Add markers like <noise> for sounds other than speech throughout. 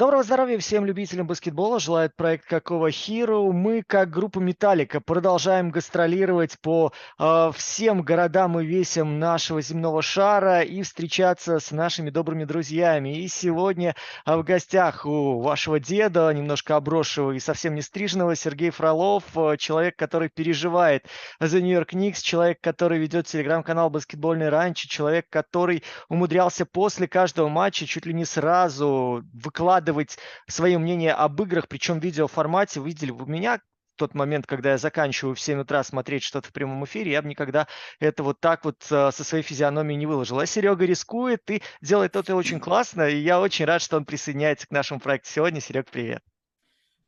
Доброго здоровья всем любителям баскетбола, желает проект Какого Hero. Мы, как группа Металлика, продолжаем гастролировать по э, всем городам и весям нашего земного шара и встречаться с нашими добрыми друзьями. И сегодня э, в гостях у вашего деда, немножко обросшего и совсем не стриженного, Сергей Фролов, э, человек, который переживает за Нью-Йорк Никс, человек, который ведет телеграм-канал «Баскетбольный ранчо», человек, который умудрялся после каждого матча чуть ли не сразу выкладывать выкладывать свое мнение об играх, причем в видеоформате. Видели вы меня тот момент, когда я заканчиваю в 7 утра смотреть что-то в прямом эфире, я бы никогда это вот так вот э, со своей физиономией не выложил. А Серега рискует и делает это очень классно, и я очень рад, что он присоединяется к нашему проекту сегодня. Серег, привет.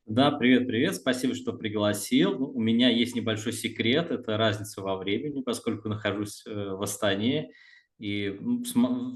Да, привет, привет. Спасибо, что пригласил. Ну, у меня есть небольшой секрет, это разница во времени, поскольку нахожусь э, в Астане и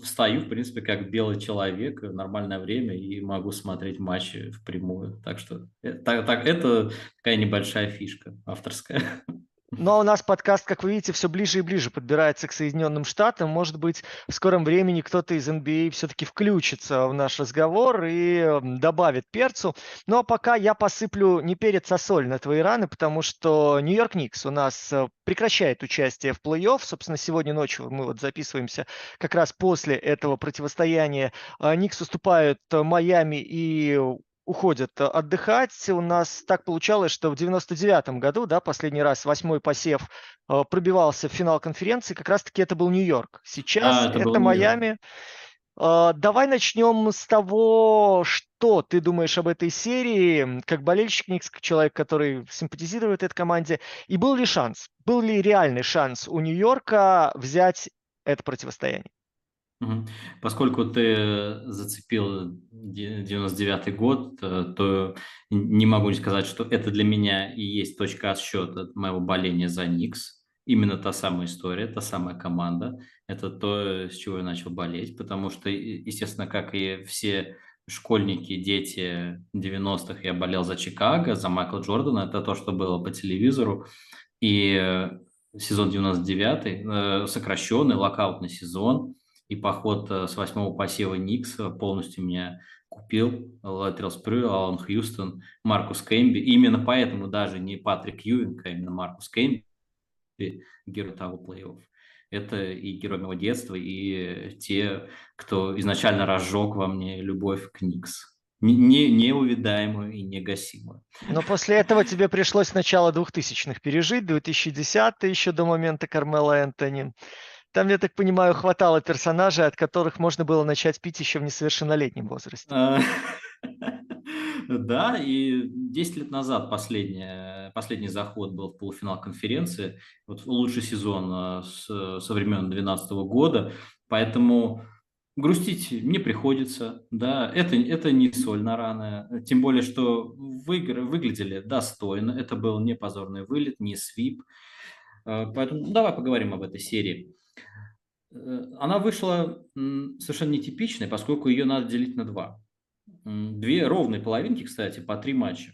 встаю, в принципе, как белый человек в нормальное время и могу смотреть матчи впрямую. Так что э, так, так, это такая небольшая фишка авторская. <laughs> Ну, а нас подкаст, как вы видите, все ближе и ближе подбирается к Соединенным Штатам. Может быть, в скором времени кто-то из NBA все-таки включится в наш разговор и добавит перцу. Ну а пока я посыплю не перец, а соль на твои раны, потому что Нью-Йорк Никс у нас э, прекращает участие в плей-офф. Собственно, сегодня ночью мы вот записываемся как раз после этого противостояния. А, Никс уступают Майами и уходят э, отдыхать. У нас так получалось, что в 99-м году, да, последний раз восьмой посев э, пробивался в финал конференции, как раз-таки это был Нью-Йорк. Сейчас а, это, это Майами. Э, давай начнем с того, что ты думаешь об этой серии, как болельщик Никс, как человек, который симпатизирует этой команде, и был ли шанс, был ли реальный шанс у Нью-Йорка взять это противостояние? Поскольку ты зацепил 99 год, э, то не могу не сказать, что это для меня и есть точка отсчета моего боления за Никс. Именно та самая история, та самая команда. Это то, с чего я начал болеть, потому что, естественно, как и все школьники, дети 90-х, я болел за Чикаго, за Майкла Джордана. Это то, что было по телевизору. И э, сезон 99 э, сокращенный, локаутный сезон – и поход э, с восьмого посева Никс полностью меня купил. Латерал Спрю, Алан Хьюстон, Маркус Кэмби. именно поэтому даже не Патрик Юинг, а именно Маркус Кэмби, герой того плей-офф. Это и герой моего детства, и те, кто изначально разжег во мне любовь к Никс не, неувидаемую и негасимую. Но после этого тебе пришлось начало 2000-х пережить, 2010 еще до момента Кармела Энтони. Там, я так понимаю, хватало персонажей, от которых можно было начать пить еще в несовершеннолетнем возрасте. А, <laughs> да, и 10 лет назад последний, последний заход был в полуфинал конференции. Вот лучший сезон а, с, со времен 2012 года. Поэтому грустить не приходится. Да, это, это не соль на раны. Тем более, что выигры выглядели достойно. Это был не позорный вылет, не свип. А, поэтому давай поговорим об этой серии. Э, она вышла совершенно нетипичной, поскольку ее надо делить на два. Две ровные половинки, кстати, по три матча.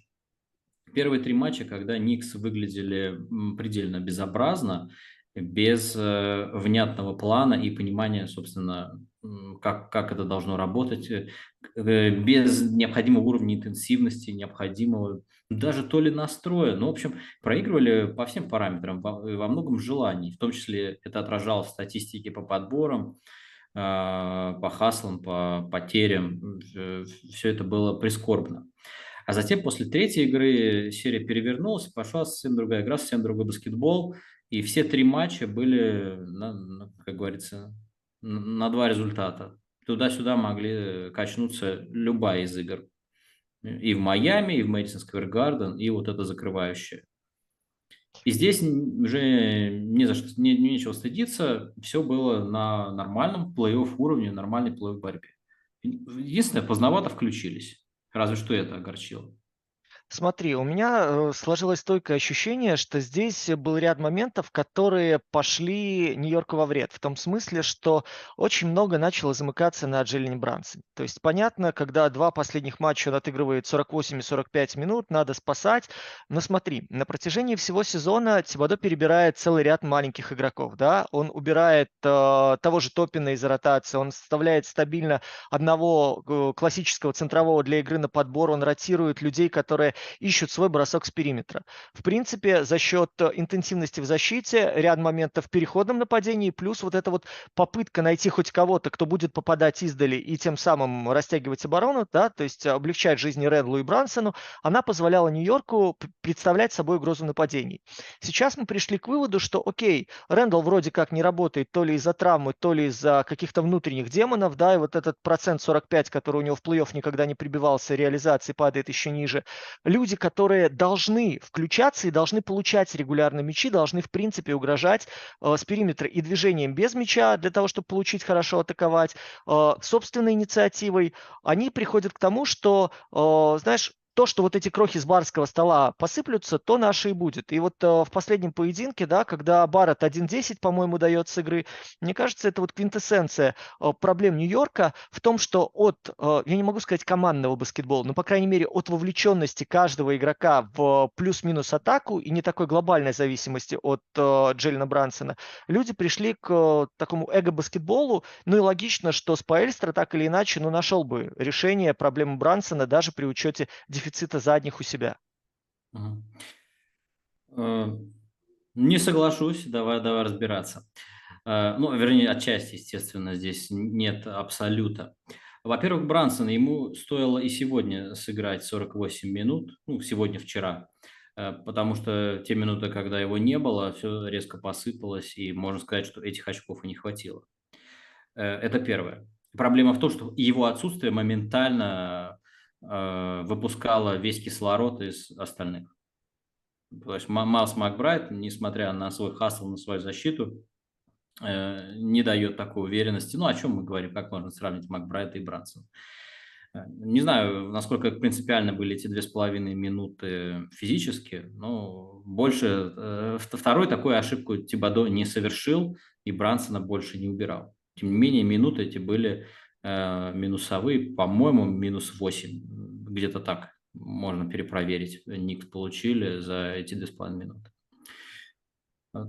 Первые три матча, когда Никс выглядели предельно безобразно, без э, внятного плана и понимания, собственно, как, как это должно работать, э, без необходимого уровня интенсивности, необходимого даже то ли настроя. Ну, в общем, проигрывали по всем параметрам, во, во многом желаний. В том числе это отражалось в статистике по подборам, а, по хаслам, по потерям. Все это было прискорбно. А затем после третьей игры серия перевернулась, пошла совсем другая игра, совсем другой баскетбол. И все три матча были, как говорится, на два результата. Туда-сюда могли качнуться любая из игр. И в Майами, и в Мэдисон Сквер Гарден, и вот это закрывающее. И здесь уже не за что, не, нечего стыдиться. Все было на нормальном плей-офф уровне, нормальной плей-офф борьбе. Единственное, поздновато включились. Разве что это огорчило. Смотри, у меня, э, сложилось стойкое ощущение, что здесь был ряд моментов, которые пошли Нью-Йорку во вред. В том смысле, что очень много начало замыкаться на Джейлене Брансоне. То есть понятно, когда 2 последних матча он отыгрывает 48 и 45 минут, надо спасать. Но смотри, на протяжении всего сезона Тибадо перебирает целый ряд маленьких игроков, да. Он убирает, э, того же Топина из ротации, он составляет стабильно одного, э, классического центрового для игры на подбор, он ротирует людей, которые ищут свой бросок с периметра. В принципе, за счет интенсивности в защите, ряд моментов в переходном нападении, плюс вот эта вот попытка найти хоть кого-то, кто будет попадать издали и тем самым растягивать оборону, да, то есть облегчать жизни Рэдлу и Брансону, она позволяла Нью-Йорку представлять собой угрозу нападений. Сейчас мы пришли к выводу, что окей, Рэндалл вроде как не работает то ли из-за травмы, то ли из-за каких-то внутренних демонов, да, и вот этот процент 45, который у него в плей-офф никогда не прибивался, реализации падает еще ниже люди, которые должны включаться и должны получать регулярно мячи, должны в принципе угрожать э, с периметра и движением без мяча для того, чтобы получить хорошо атаковать, э, собственной инициативой, они приходят к тому, что, э, знаешь, то, что вот эти крохи с барского стола посыплются, то наше и будет. И вот э, в последнем поединке, да, когда Барретт 1-10, по-моему, дает с игры, мне кажется, это вот квинтэссенция э, проблем Нью-Йорка в том, что от, э, я не могу сказать командного баскетбола, но, по крайней мере, от вовлеченности каждого игрока в плюс-минус атаку и не такой глобальной зависимости от э, Джеллина Брансона, люди пришли к э, такому эго-баскетболу, ну и логично, что Спаэльстра так или иначе, ну, нашел бы решение проблемы Брансона даже при учете дефицита задних у себя. Э, не соглашусь, давай, давай разбираться. Э, ну, вернее, отчасти, естественно, здесь нет абсолюта. Во-первых, Брансон, ему стоило и сегодня сыграть 48 минут, ну, сегодня-вчера, э, потому что те минуты, когда его не было, все резко посыпалось, и можно сказать, что этих очков и не хватило. Это первое. Проблема в том, что его отсутствие моментально выпускала весь кислород из остальных. То есть Майлз Макбрайт, несмотря на свой хасл, на свою защиту, э, не дает такой уверенности. Ну, о чем мы говорим, как можно сравнить Макбрайта и Брансона. Э, не знаю, насколько принципиально были эти две с половиной минуты физически, но больше... Э, второй такую ошибку Тибадо не совершил, и Брансона больше не убирал. Тем не менее, минуты эти были э, минусовые, по-моему, минус 8. Где-то так можно перепроверить. Никс получили за эти 2,5 минуты.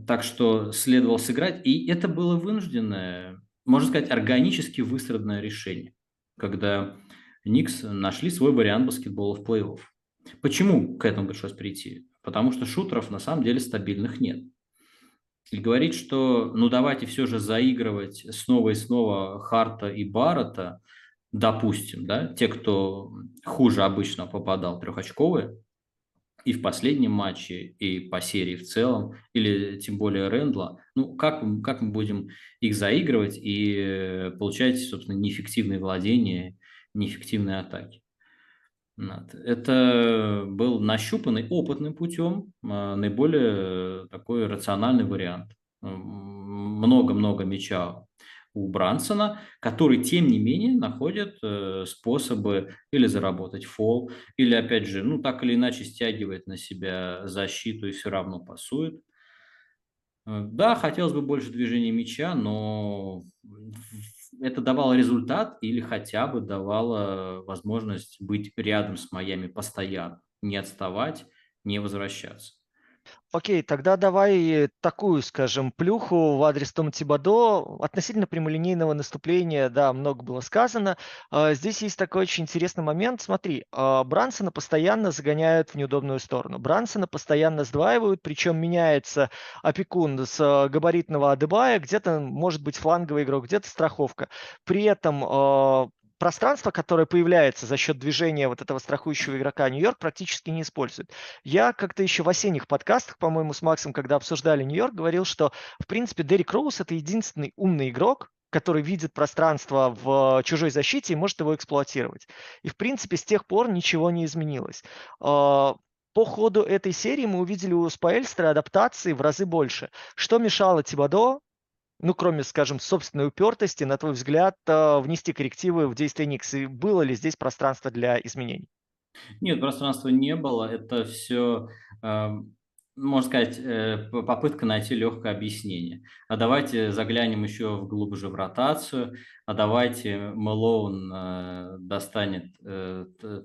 Так что следовало сыграть. И это было вынужденное, можно сказать, органически выстраданное решение, когда Никс нашли свой вариант баскетбола в плей-офф. Почему к этому пришлось прийти? Потому что шутеров на самом деле стабильных нет и говорить, что ну давайте все же заигрывать снова и снова Харта и Баррета, допустим, да, те, кто хуже обычно попадал трехочковые, и в последнем матче, и по серии в целом, или тем более Рэндла, ну, как, как мы будем их заигрывать и получать, собственно, неэффективные владения, неэффективные атаки. Это был нащупанный опытным путем а, наиболее такой рациональный вариант. Много-много мяча у Брансона, который, тем не менее, находит э, способы или заработать фол, или, опять же, ну, так или иначе стягивает на себя защиту и все равно пасует. Э, да, хотелось бы больше движения мяча, но это давало результат или хотя бы давало возможность быть рядом с Майами постоянно, не отставать, не возвращаться. Окей, тогда давай такую, скажем, плюху в адрес Тома Тибадо. Относительно прямолинейного наступления, да, много было сказано. А, здесь есть такой очень интересный момент. Смотри, а, Брансона постоянно загоняют в неудобную сторону. Брансона постоянно сдваивают, причем меняется опекун с а, габаритного Адебая, где-то может быть фланговый игрок, где-то страховка. При этом пространство, которое появляется за счет движения вот этого страхующего игрока Нью-Йорк, практически не использует. Я как-то еще в осенних подкастах, по-моему, с Максом, когда обсуждали Нью-Йорк, говорил, что, в принципе, Дерек Роуз – это единственный умный игрок, который видит пространство в чужой защите и может его эксплуатировать. И, в принципе, с тех пор ничего не изменилось. А, по ходу этой серии мы увидели у Спаэльстера адаптации в разы больше. Что мешало Тибадо ну, кроме, скажем, собственной упертости, на твой взгляд, э, внести коррективы в действие Никс? И было ли здесь пространство для изменений? Нет, пространства не было. Это все, эм, можно сказать, э, попытка найти легкое объяснение. А давайте заглянем еще глубже в ротацию, а давайте Мэлоун э, достанет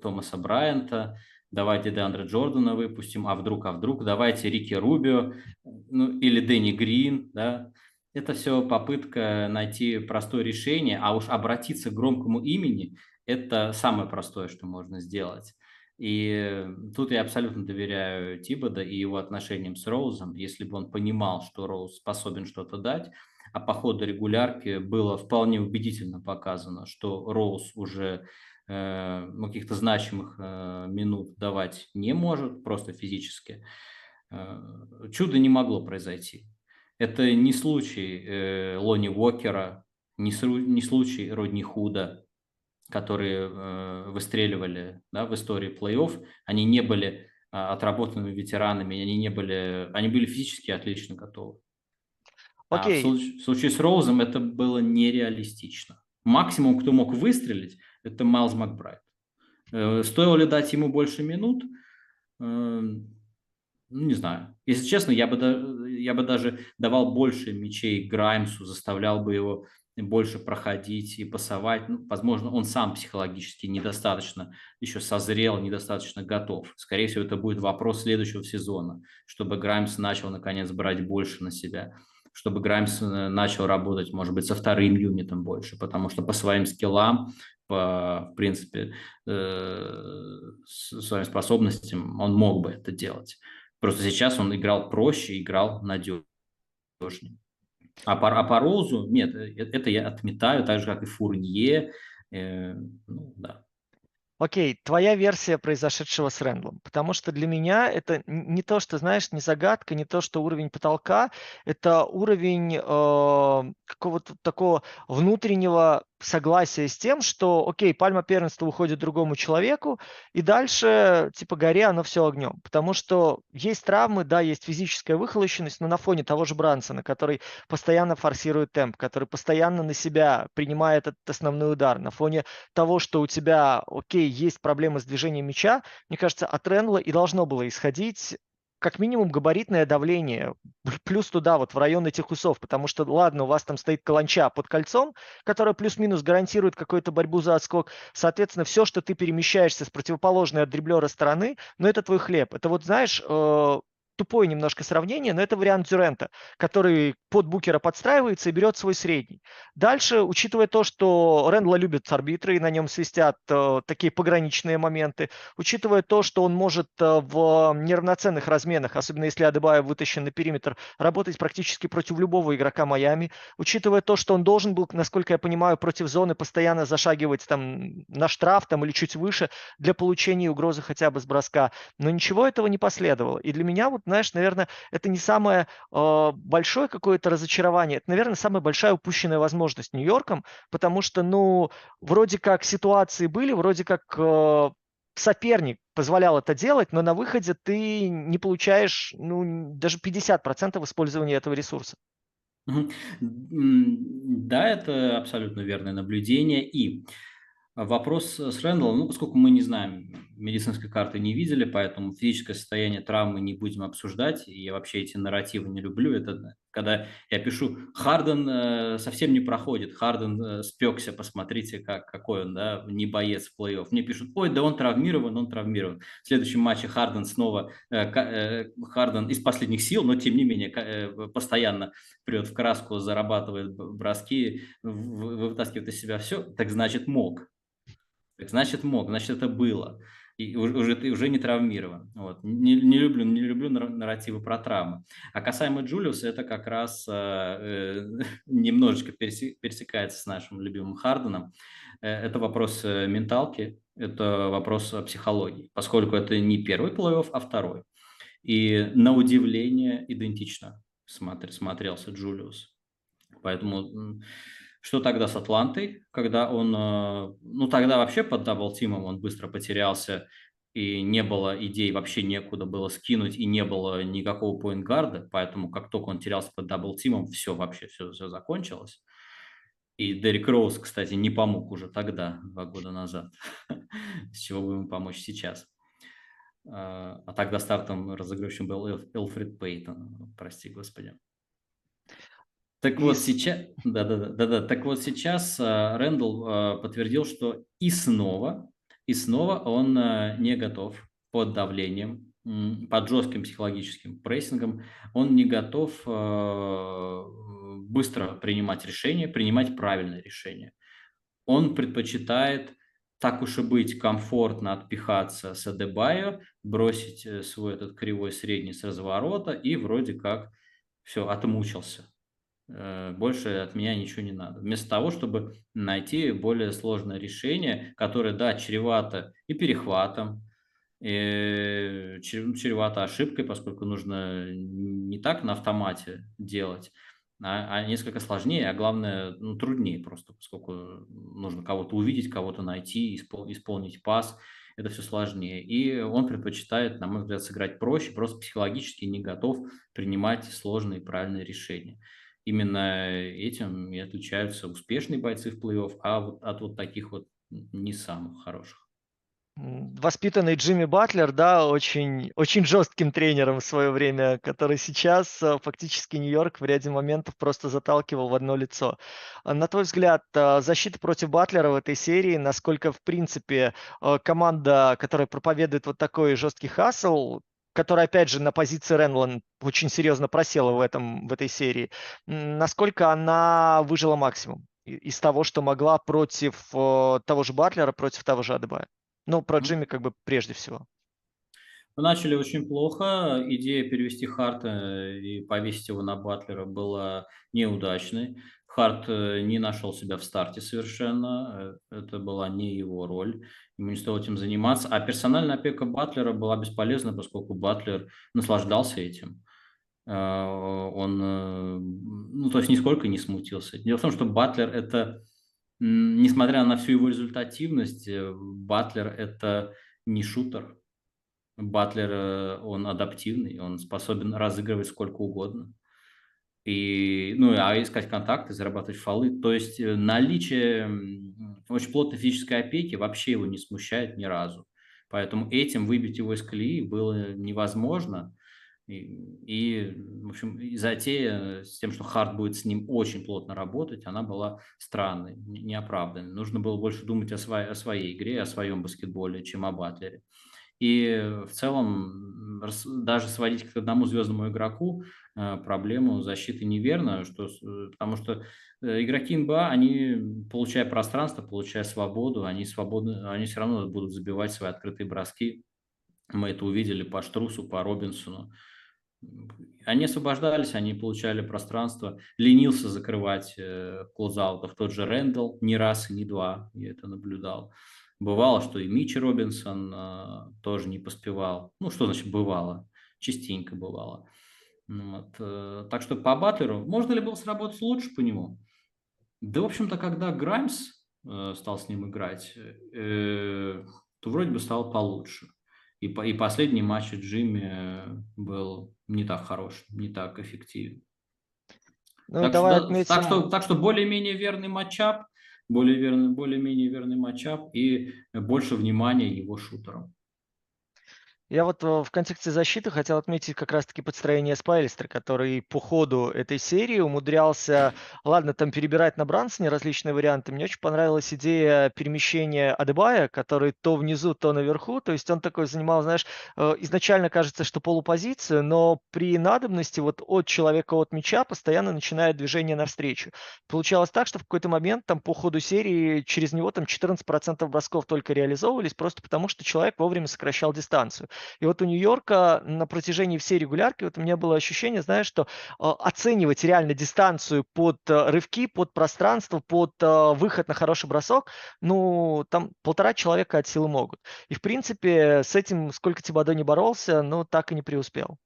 Томаса Брайанта, давайте Деандре Джордана выпустим, а вдруг, а вдруг, давайте Рики Рубио, ну, или Дэнни Грин, да, это все попытка найти простое решение, а уж обратиться к громкому имени – это самое простое, что можно сделать. И тут я абсолютно доверяю Тибода и его отношениям с Роузом. Если бы он понимал, что Роуз способен что-то дать, а по ходу регулярки было вполне убедительно показано, что Роуз уже э, каких-то значимых э, минут давать не может, просто физически, э, чудо не могло произойти. Это не случай э, Лони Уокера, не, не случай Родни Худа, которые э, выстреливали да, в истории плей-офф, они не были э, отработанными ветеранами, они не были, они были физически отлично готовы. А в, случае, в случае с Роузом это было нереалистично. Максимум, кто мог выстрелить, это Майлз Макбрайт. Э, стоило ли дать ему больше минут? Ну, не знаю. Если честно, я бы, я бы даже давал больше мячей Граймсу, заставлял бы его больше проходить и пасовать. Ну, возможно, он сам психологически недостаточно еще созрел, недостаточно готов. Скорее всего, это будет вопрос следующего сезона, чтобы Граймс начал, наконец, брать больше на себя чтобы Граймс э, начал работать, может быть, со вторым юнитом больше, потому что по своим скиллам, по, в принципе, э, своим способностям он мог бы это делать. Просто сейчас он играл проще, играл надежнее. А по, а по Розу, нет, э, это я отметаю, так же, как и Фурнье. Э, ну, да. Окей, твоя версия произошедшего с Рэндлом, потому что для меня это не то, что, знаешь, не загадка, не то, что уровень потолка, это уровень э, какого-то такого внутреннего согласие с тем, что, окей, пальма первенства уходит другому человеку, и дальше, типа, горе оно все огнем. Потому что есть травмы, да, есть физическая выхолощенность, но на фоне того же Брансона, который постоянно форсирует темп, который постоянно на себя принимает этот основной удар, на фоне того, что у тебя, окей, есть проблемы с движением мяча, мне кажется, от Ренла и должно было исходить как минимум габаритное давление, плюс туда, вот в район этих усов, потому что, ладно, у вас там стоит каланча под кольцом, которая плюс-минус гарантирует какую-то борьбу за отскок, соответственно, все, что ты перемещаешься с противоположной от дриблера стороны, ну, это твой хлеб. Это вот, знаешь, э, тупое немножко сравнение, но это вариант Дюрента, который под Букера подстраивается и берет свой средний. Дальше, учитывая то, что Рэндла любит арбитры и на нем свистят э, такие пограничные моменты, учитывая то, что он может э, в неравноценных разменах, особенно если Адебаев вытащен на периметр, работать практически против любого игрока Майами, учитывая то, что он должен был, насколько я понимаю, против зоны постоянно зашагивать там на штраф там или чуть выше для получения угрозы хотя бы с броска, но ничего этого не последовало. И для меня вот знаешь, наверное, это не самое э, большое какое-то разочарование, это, наверное, самая большая упущенная возможность Нью-Йорком, потому что, ну, вроде как ситуации были, вроде как э, соперник позволял это делать, но на выходе ты не получаешь, ну, даже 50% использования этого ресурса. Да, это абсолютно верное наблюдение. И Вопрос с Рэндаллом, ну, поскольку мы не знаем, медицинской карты не видели, поэтому физическое состояние травмы не будем обсуждать. И я вообще эти нарративы не люблю. Это когда я пишу, Харден э, совсем не проходит, Харден э, спекся, посмотрите, как, какой он, да, не боец в плей-офф. Мне пишут, ой, да он травмирован, он травмирован. В следующем матче Харден снова, э, э, Харден из последних сил, но тем не менее э, постоянно прет в краску, зарабатывает броски, вытаскивает из себя все, так значит мог. Так значит мог, значит это было. И уже ты уже не травмирован. Вот. Не, не, люблю, не люблю нарративы про травмы. А касаемо Джулиуса, это как раз э, э <laughs> немножечко пересекается с нашим любимым Харденом. Э, это вопрос э, менталки, это вопрос психологии, поскольку это не первый плей-офф, а второй. И на удивление идентично смотр, смотрелся Джулиус. Поэтому что тогда с Атлантой, когда он, э, ну тогда вообще под double team ом он быстро потерялся, и не было идей, вообще некуда было скинуть, и не было никакого point guard а, поэтому как только он терялся под double team ом, все вообще, все, все закончилось. И Дерек Роуз, кстати, не помог уже тогда, два года назад. <laughs> С чего бы ему помочь сейчас? А, а тогда стартом разыгрывающим был Элфред Пейтон, прости господи. Так вот сейчас, да, да, да, да, так вот сейчас а, Рэндалл а, подтвердил, что и снова, и снова он не готов под давлением, под жестким психологическим прессингом, он не готов быстро принимать решения, принимать правильные решения. Он предпочитает так уж и быть, комфортно отпихаться с Адебайо, бросить э, свой этот кривой средний с разворота и вроде как все, отмучился. Э, больше от меня ничего не надо. Вместо того, чтобы найти более сложное решение, которое, да, чревато и перехватом, и чревато ошибкой, поскольку нужно не так на автомате делать, а, а несколько сложнее, а главное, ну, труднее просто, поскольку нужно кого-то увидеть, кого-то найти, испол- исполнить пас, это все сложнее. И он предпочитает, на мой взгляд, сыграть проще, просто психологически не готов принимать сложные и правильные решения. Именно этим и отличаются успешные бойцы в плей-офф, а вот от вот таких вот не самых хороших воспитанный Джимми Батлер, да, очень, очень жестким тренером в свое время, который сейчас э, фактически Нью-Йорк в ряде моментов просто заталкивал в одно лицо. А на твой взгляд, э, защита против Батлера в этой серии, насколько, в принципе, э, команда, которая проповедует вот такой жесткий хасл, которая, опять же, на позиции Ренлан очень серьезно просела в, этом, в этой серии, насколько она выжила максимум из того, что могла против того же Батлера, против того же Адебая? Ну, про Джимми как бы прежде всего. Мы начали очень плохо. Идея перевести Харта и повесить его на Батлера была неудачной. Харт э, не нашел себя в старте совершенно. Э, это была не его роль. Ему не стоило этим заниматься. А персональная опека Батлера была бесполезна, поскольку Батлер наслаждался этим. Э, он, ну, то есть нисколько не смутился. Дело в том, что Батлер – это несмотря на всю его результативность, Батлер – это не шутер. Батлер, он адаптивный, он способен разыгрывать сколько угодно. И, ну, а искать контакты, зарабатывать фолы. То есть э, наличие очень плотной физической опеки вообще его не смущает ни разу. Поэтому этим выбить его из колеи было невозможно. И, и, в общем, затея с тем, что Харт будет с ним очень плотно работать, она была странной, неоправданной. Нужно было больше думать о, своей, о своей игре, о своем баскетболе, чем о Батлере. И в целом даже сводить к одному звездному игроку э, проблему защиты неверно, что, э, потому что э, игроки НБА, они, получая пространство, получая свободу, они, свободны, они все равно будут забивать свои открытые броски. Мы это увидели по Штрусу, по Робинсону. Они освобождались, они получали пространство. Ленился закрывать э, клоузаутов тот же Рэндалл не раз и не два, я это наблюдал. Бывало, что и Мичи Робинсон э, тоже не поспевал. Ну, что значит бывало? Частенько бывало. Ну вот, э, так что по Батлеру, можно ли было сработать лучше по нему? Да, в общем-то, когда Граймс э, стал с ним играть, э, то вроде бы стало получше. И, и последний матч Джимми был не так хорош, не так эффективен. Ну, так, давай что, отметим... так, что, так что более-менее верный матчап, более верный, более-менее верный матчап и больше внимания его шутерам. Я вот э, в контексте защиты хотел отметить как раз-таки подстроение Спайлистера, который по ходу этой серии умудрялся, ладно, там перебирать на Брансоне различные варианты. Мне очень понравилась идея перемещения Адебая, который то внизу, то наверху. То есть он такой занимал, знаешь, э, изначально кажется, что полупозицию, но при надобности вот от человека от мяча постоянно начинает движение навстречу. Получалось так, что в какой-то момент там по ходу серии через него там 14% бросков только реализовывались, просто потому что человек вовремя сокращал дистанцию. И вот у Нью-Йорка на протяжении всей регулярки вот у меня было ощущение, знаешь, что э, оценивать реально дистанцию под э, рывки, под пространство, под э, выход на хороший бросок, ну, там полтора человека от силы могут. И, в принципе, с этим, сколько Тибадо не боролся, ну, так и не преуспел.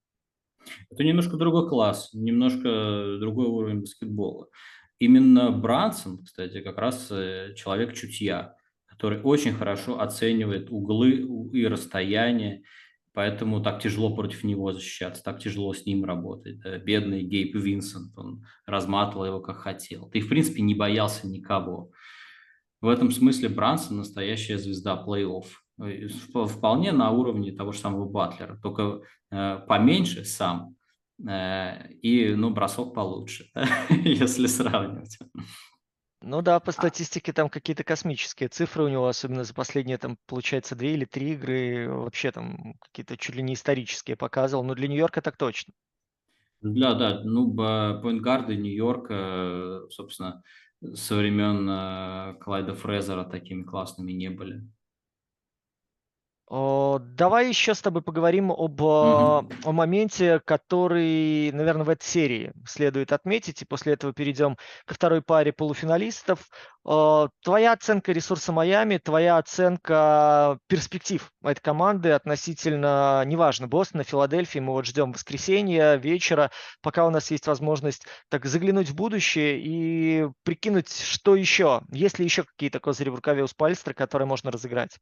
Это немножко другой класс, немножко другой уровень баскетбола. Именно Брансон, кстати, как раз человек чутья, который очень хорошо оценивает углы и расстояния Поэтому так тяжело против него защищаться, так тяжело с ним работать. Бедный Гейб Винсент, он разматывал его как хотел. Ты, в принципе, не боялся никого. В этом смысле Брансон настоящая звезда плей-офф. Э, вполне на уровне того же самого Батлера, только э, поменьше сам э, и, ну, бросок получше, <laughs> если сравнивать. Ну да, по а статистике там какие-то космические цифры у него, особенно за последние, там, получается, две или три игры, вообще там какие-то чуть ли не исторические показывал, но для Нью-Йорка так точно. Да, да, ну, поинтгарды Нью-Йорка, собственно, со времен э, Клайда Фрезера такими классными не были. Давай еще с тобой поговорим об Мгм. о моменте, который, наверное, в этой серии следует отметить, и после этого перейдем ко второй паре полуфиналистов. Твоя оценка ресурса Майами, твоя оценка перспектив этой команды относительно, неважно, Бостона, Филадельфии, мы вот ждем воскресенья, вечера, пока у нас есть возможность так заглянуть в будущее и прикинуть, что еще, есть ли еще какие-то козыри в рукаве у Спальстра, которые можно разыграть.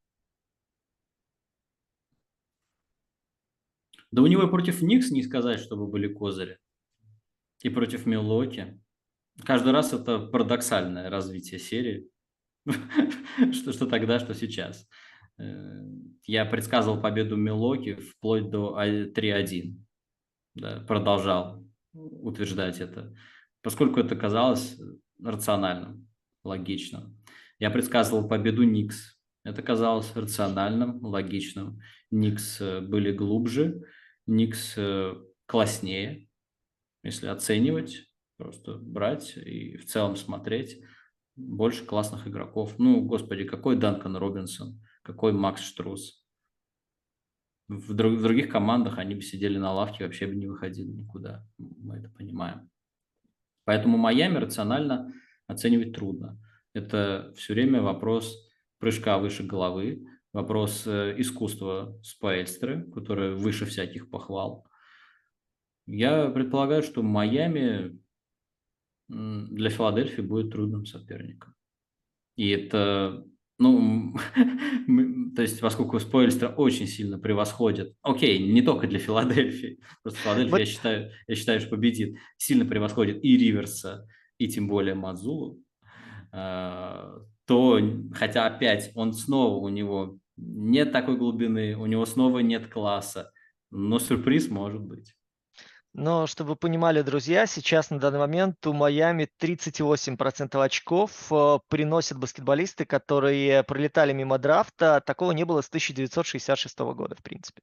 Да у него и против Никс не сказать, чтобы были козыри. И против Милоки. Каждый раз это парадоксальное развитие серии. <laughs> что, что тогда, что сейчас. Э, я предсказывал победу Милоки вплоть до 3-1. Да, продолжал утверждать это. Поскольку это казалось рациональным, логичным. Я предсказывал победу Никс. Это казалось рациональным, логичным. Никс э, были глубже, Никс э, класснее, если оценивать, просто брать и в целом смотреть. Больше классных игроков. Ну, господи, какой Данкан Робинсон, какой Макс Штрус. В, друг, в других командах они бы сидели на лавке, вообще бы не выходили никуда. Мы это понимаем. Поэтому Майами рационально оценивать трудно. Это все время вопрос прыжка выше головы, вопрос э, искусства Спаэльстры, которое выше всяких похвал. Я предполагаю, что Майами для Филадельфии будет трудным соперником. И это, ну, <laughs> то есть, поскольку Спойльстра очень сильно превосходит, окей, не только для Филадельфии, <laughs> просто Филадельфия, я считаю, я считаю, что победит, сильно превосходит и Риверса, и тем более Мадзулу, а, то, хотя опять он снова у него нет такой глубины, у него снова нет класса, но сюрприз может быть. Но чтобы вы понимали, друзья, сейчас на данный момент у Майами 38% очков э, приносят баскетболисты, которые пролетали мимо драфта. Такого не было с 1966 года, в принципе.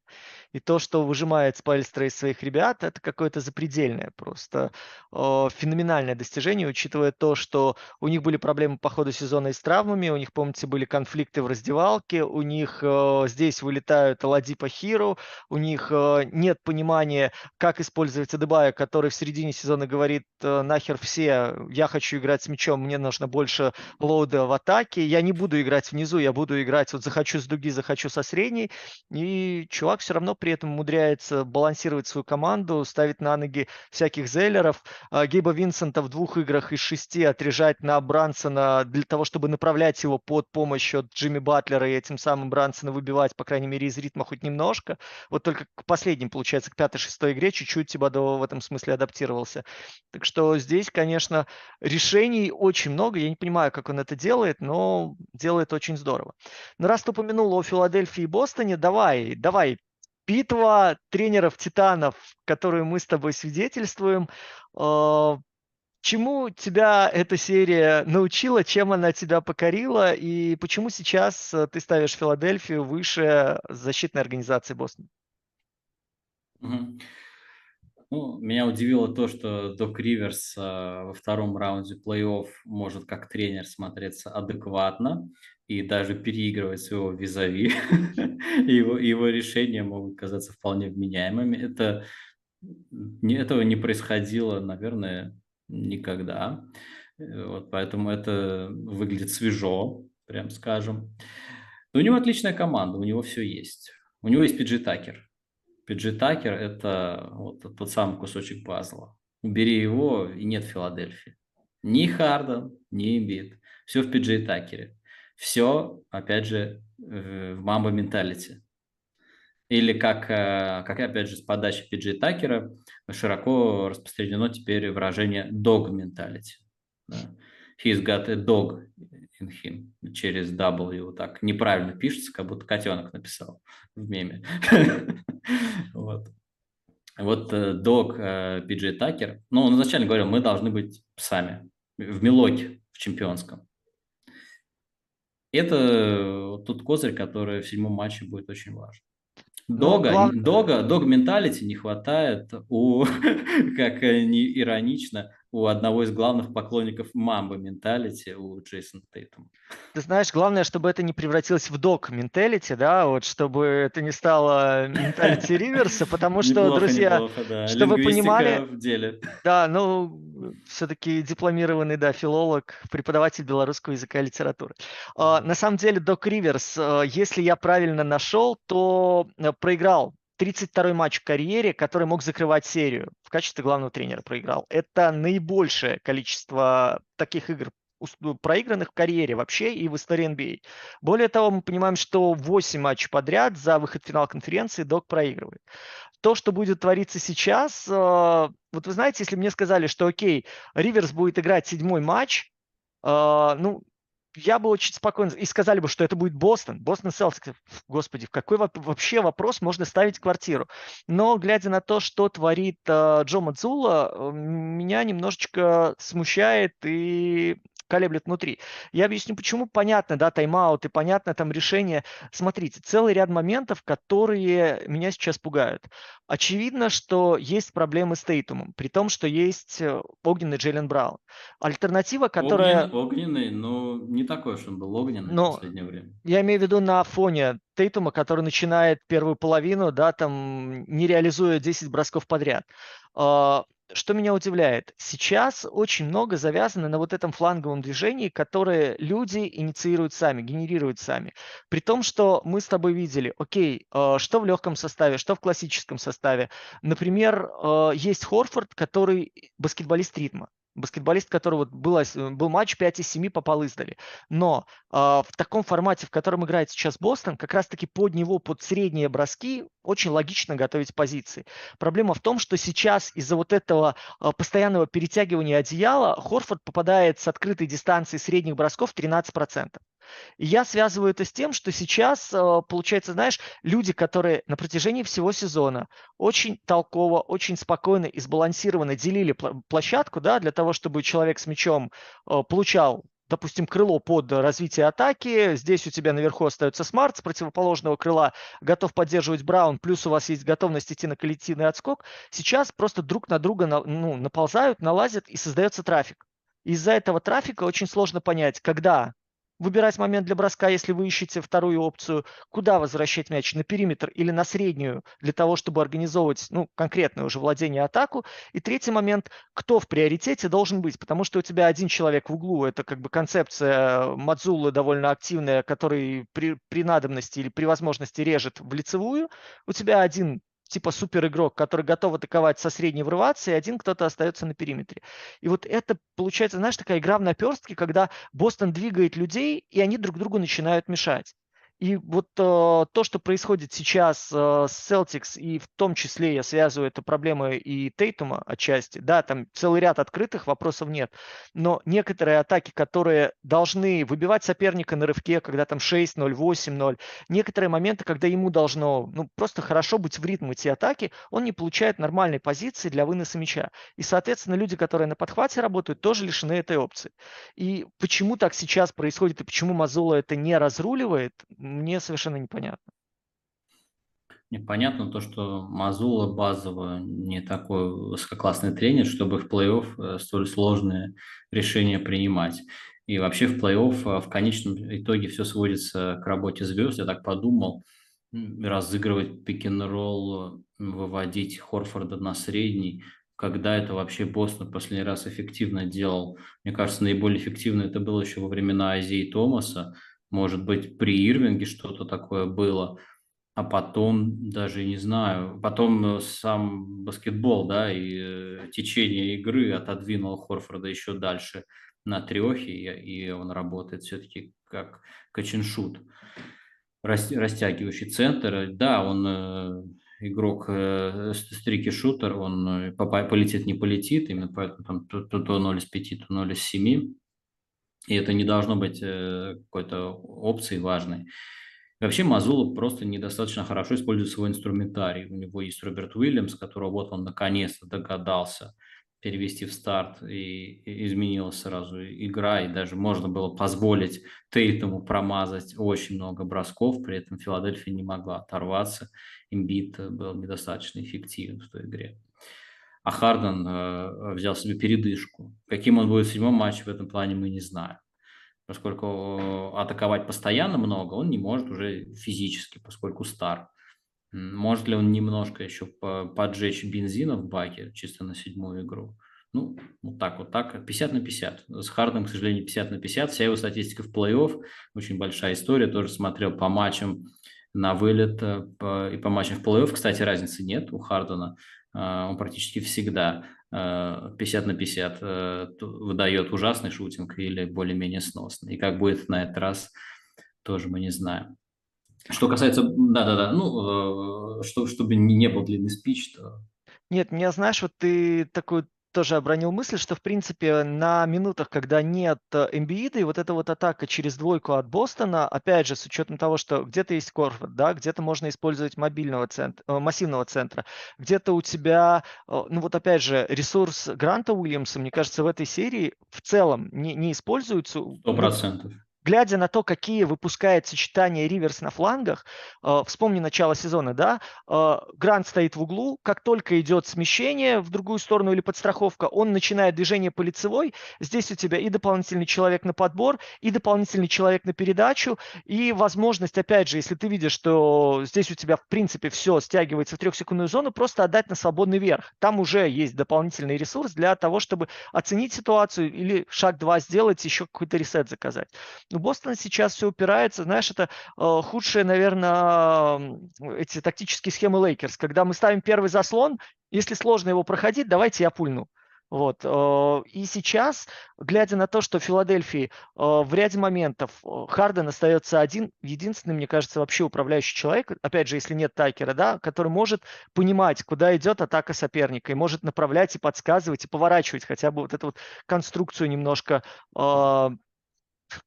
И то, что выжимает Спальстра из своих ребят, это какое-то запредельное просто э, феноменальное достижение, учитывая то, что у них были проблемы по ходу сезона и с травмами, у них, помните, были конфликты в раздевалке, у них э, здесь вылетают Ладипа Хиру, у них нет понимания, как использовать использовать Адебая, который в середине сезона говорит, «Э, нахер все, я хочу играть с мячом, мне нужно больше лоуда в атаке, я не буду играть внизу, я буду играть, вот захочу с дуги, захочу со средней, и чувак все равно при этом умудряется балансировать свою команду, ставить на ноги всяких зеллеров, а Гейба Винсента в двух играх из шести отрежать на Брансона для того, чтобы направлять его под помощь от Джимми Батлера и этим самым Брансона выбивать, по крайней мере, из ритма хоть немножко. Вот только к последним, получается, к пятой-шестой игре чуть-чуть типа Thibodeau в этом смысле адаптировался. Так что здесь, конечно, решений очень много. Я не понимаю, как он это делает, но делает очень здорово. Но раз ты упомянул о Филадельфии и Бостоне, давай, давай, битва тренеров-титанов, которую мы с тобой свидетельствуем. А, чему тебя эта серия научила, чем она тебя покорила, и почему сейчас э, ты ставишь Филадельфию выше защитной организации Бостона? Угу. Ну, меня удивило то, что Док Риверс э, во втором раунде плей-офф может как тренер смотреться адекватно и даже переигрывать своего визави. <laughs> его, его решения могут казаться вполне вменяемыми. Это, не, этого не происходило, наверное, никогда. Э, вот, поэтому это выглядит свежо, прям скажем. Но у него отличная команда, у него все есть. У него есть Пиджи Такер, Пиджи Такер – это вот тот самый кусочек пазла. Убери его, и нет Филадельфии. Ни Харден, ни Эмбит. Все в Пиджи Такере. Все, опять же, в мамбо менталити. Или как, э, как опять же, с подачи Пиджи Такера широко распространено теперь выражение dog mentality. Да? He's got a dog in him. Через W вот так неправильно пишется, как будто котенок написал в меме. <laughs> Вот. Вот Дог Пиджи Такер, ну, он изначально говорил, мы должны быть псами в Милоке, в чемпионском. Это тот козырь, который в седьмом матче будет очень важен. Ну, Дога, глав... дога, дог менталити не хватает у, <laughs> как не иронично, у одного из главных поклонников мамбы менталити, у Джейсона Тейтума. Ты знаешь, главное, чтобы это не превратилось в док менталити, да, вот чтобы это не стало менталити Риверса, потому что, неплохо, друзья, неплохо, да. чтобы вы понимали, в деле. да, ну, все-таки дипломированный, да, филолог, преподаватель белорусского языка и литературы. Uh, на самом деле, Док Риверс, uh, если я правильно нашел, то uh, проиграл 32-й матч в карьере, который мог закрывать серию. В качестве главного тренера проиграл. Это наибольшее количество таких игр ну, проигранных в карьере вообще и в истории NBA. А. Более того, мы понимаем, что 8 матчей подряд за выход в финал конференции Док проигрывает. То, что будет твориться сейчас, э, вот вы знаете, если мне сказали, что окей, Риверс будет играть седьмой матч, э, ну, я бы очень спокойно... И сказали бы, что это будет Бостон. Бостон Селтикс. Господи, в какой вообще вопрос можно ставить квартиру? Но, глядя на то, что творит э, Джо Мадзула, э, меня немножечко смущает и колеблет внутри. Я объясню, почему. Понятно, да, тайм-аут и понятно там решение. Смотрите, целый ряд моментов, которые меня сейчас пугают. Очевидно, что есть проблемы с Тейтумом, при том, что есть э, огненный Джейлен Браун. Альтернатива, которая... Огнен, огненный, но не такой, что он был огненный но, в последнее время. Я имею в виду на фоне Тейтума, который начинает первую половину, да, там не реализуя 10 бросков подряд. Что меня удивляет, сейчас очень много завязано на вот этом фланговом движении, которое люди инициируют сами, генерируют сами. При том, что мы с тобой видели, окей, э, что в легком составе, что в классическом составе. Например, э, есть Хорфорд, который баскетболист ритма баскетболист, который вот был, был матч 5 из 7 попал издали. Но э, в таком формате, в котором играет сейчас Бостон, как раз-таки под него, под средние броски, очень логично готовить позиции. Проблема в том, что сейчас из-за вот этого э, постоянного перетягивания одеяла Хорфорд попадает с открытой дистанции средних бросков 13%. И я связываю это с тем, что сейчас, э, получается, знаешь, люди, которые на протяжении всего сезона очень толково, очень спокойно и сбалансированно делили площадку, да, для того, чтобы человек с мячом э, получал допустим, крыло под развитие атаки. Здесь у тебя наверху остается смарт с противоположного крыла, готов поддерживать Браун, плюс у вас есть готовность идти на коллективный отскок. Сейчас просто друг на друга ну, наползают, налазят и создается трафик. Из-за этого трафика очень сложно понять, когда выбирать момент для броска, если вы ищете вторую опцию, куда возвращать мяч, на периметр или на среднюю, для того, чтобы организовывать ну, конкретное уже владение атаку. И третий момент, кто в приоритете должен быть, потому что у тебя один человек в углу, это как бы концепция Мадзулы довольно активная, который при, при надобности или при возможности режет в лицевую, у тебя один типа супер игрок, который готов атаковать со средней врываться, и один кто-то остается на периметре. И вот это получается, знаешь, такая игра в наперстке, когда Бостон двигает людей, и они друг другу начинают мешать. И вот э, то, что происходит сейчас э, с Celtics, и в том числе я связываю это проблемы и Тейтума отчасти, да, там целый ряд открытых вопросов нет, но некоторые атаки, которые должны выбивать соперника на рывке, когда там 6-0, 8-0, некоторые моменты, когда ему должно ну, просто хорошо быть в ритм эти атаки, он не получает нормальной позиции для выноса мяча. И, соответственно, люди, которые на подхвате работают, тоже лишены этой опции. И почему так сейчас происходит, и почему Мазула это не разруливает, мне совершенно непонятно. Непонятно то, что Мазула базово не такой высококлассный тренер, чтобы в плей-офф э, столь сложные решения принимать. И вообще в плей-офф э, в конечном итоге все сводится к работе звезд. Я так подумал, разыгрывать пик-н-ролл, выводить Хорфорда на средний, когда это вообще Бостон последний раз эффективно делал. Мне кажется, наиболее эффективно это было еще во времена Азии Томаса, может быть, при Ирвинге что-то такое было, а потом, даже не знаю, потом э, сам баскетбол, да, и э, течение игры отодвинул Хорфорда еще дальше на трехе, и он работает все-таки как каченшут. растягивающий центр. Да, он игрок стрики-шутер, он полетит, не полетит, именно поэтому там то, то, то 0 из 5, то 0 из 7. И это не должно быть какой-то опцией важной. Вообще Мазула просто недостаточно хорошо использует свой инструментарий. У него есть Роберт Уильямс, которого вот он наконец-то догадался перевести в старт и, изменилась сразу игра, и даже можно было позволить Тейтому промазать очень много бросков, при этом Филадельфия не могла оторваться, имбит был недостаточно эффективен в той игре. А Харден э, взял себе передышку. Каким он будет в седьмом матче в этом плане, мы не знаем поскольку атаковать постоянно много он не может уже физически, поскольку стар. Может ли он немножко еще поджечь бензина в баке чисто на седьмую игру? Ну, вот так вот так, 50 на 50. С Хардом, к сожалению, 50 на 50. Вся его статистика в плей-офф, очень большая история, тоже смотрел по матчам на вылет э, и по матчам в плей-офф. Кстати, разницы нет у Хардена. А, он практически всегда 50 на 50 э, выдает ужасный шутинг или более-менее сносный. И как будет на этот раз, тоже мы не знаем. Что касается, да-да-да, ну, э, что, чтобы не был длинный спич, то... Нет, меня, знаешь, вот ты такой тоже обронил мысль, что, в принципе, на минутах, когда нет Эмбиида, и вот эта вот атака через двойку от Бостона, опять же, с учетом того, что где-то есть Корфорд, да, где-то можно использовать мобильного центра, э, массивного центра, где-то у тебя, э, ну вот опять же, ресурс Гранта Уильямса, мне кажется, в этой серии в целом не, не используется. Сто процентов глядя на то, какие выпускает сочетания Риверс на флангах, э, вспомни начало сезона, да, э, Грант стоит в углу, как только идет смещение в другую сторону или подстраховка, он начинает движение по лицевой, здесь у тебя и дополнительный человек на подбор, и дополнительный человек на передачу, и возможность, опять же, если ты видишь, что здесь у тебя в принципе все стягивается в трехсекундную зону, просто отдать на свободный верх. Там уже есть дополнительный ресурс для того, чтобы оценить ситуацию или шаг два сделать, еще какой-то ресет заказать. У Бостона сейчас все упирается, знаешь, это э, худшие, наверное, эти тактические схемы Лейкерс, когда мы ставим первый заслон, если сложно его проходить, давайте я пульну. Вот. Э, и сейчас, глядя на то, что в Филадельфии э, в ряде моментов э, Харден остается один, единственный, мне кажется, вообще управляющий человек, опять же, если нет Такера, да, который может понимать, куда идет атака соперника, и может направлять и подсказывать, и поворачивать хотя бы вот эту вот конструкцию немножко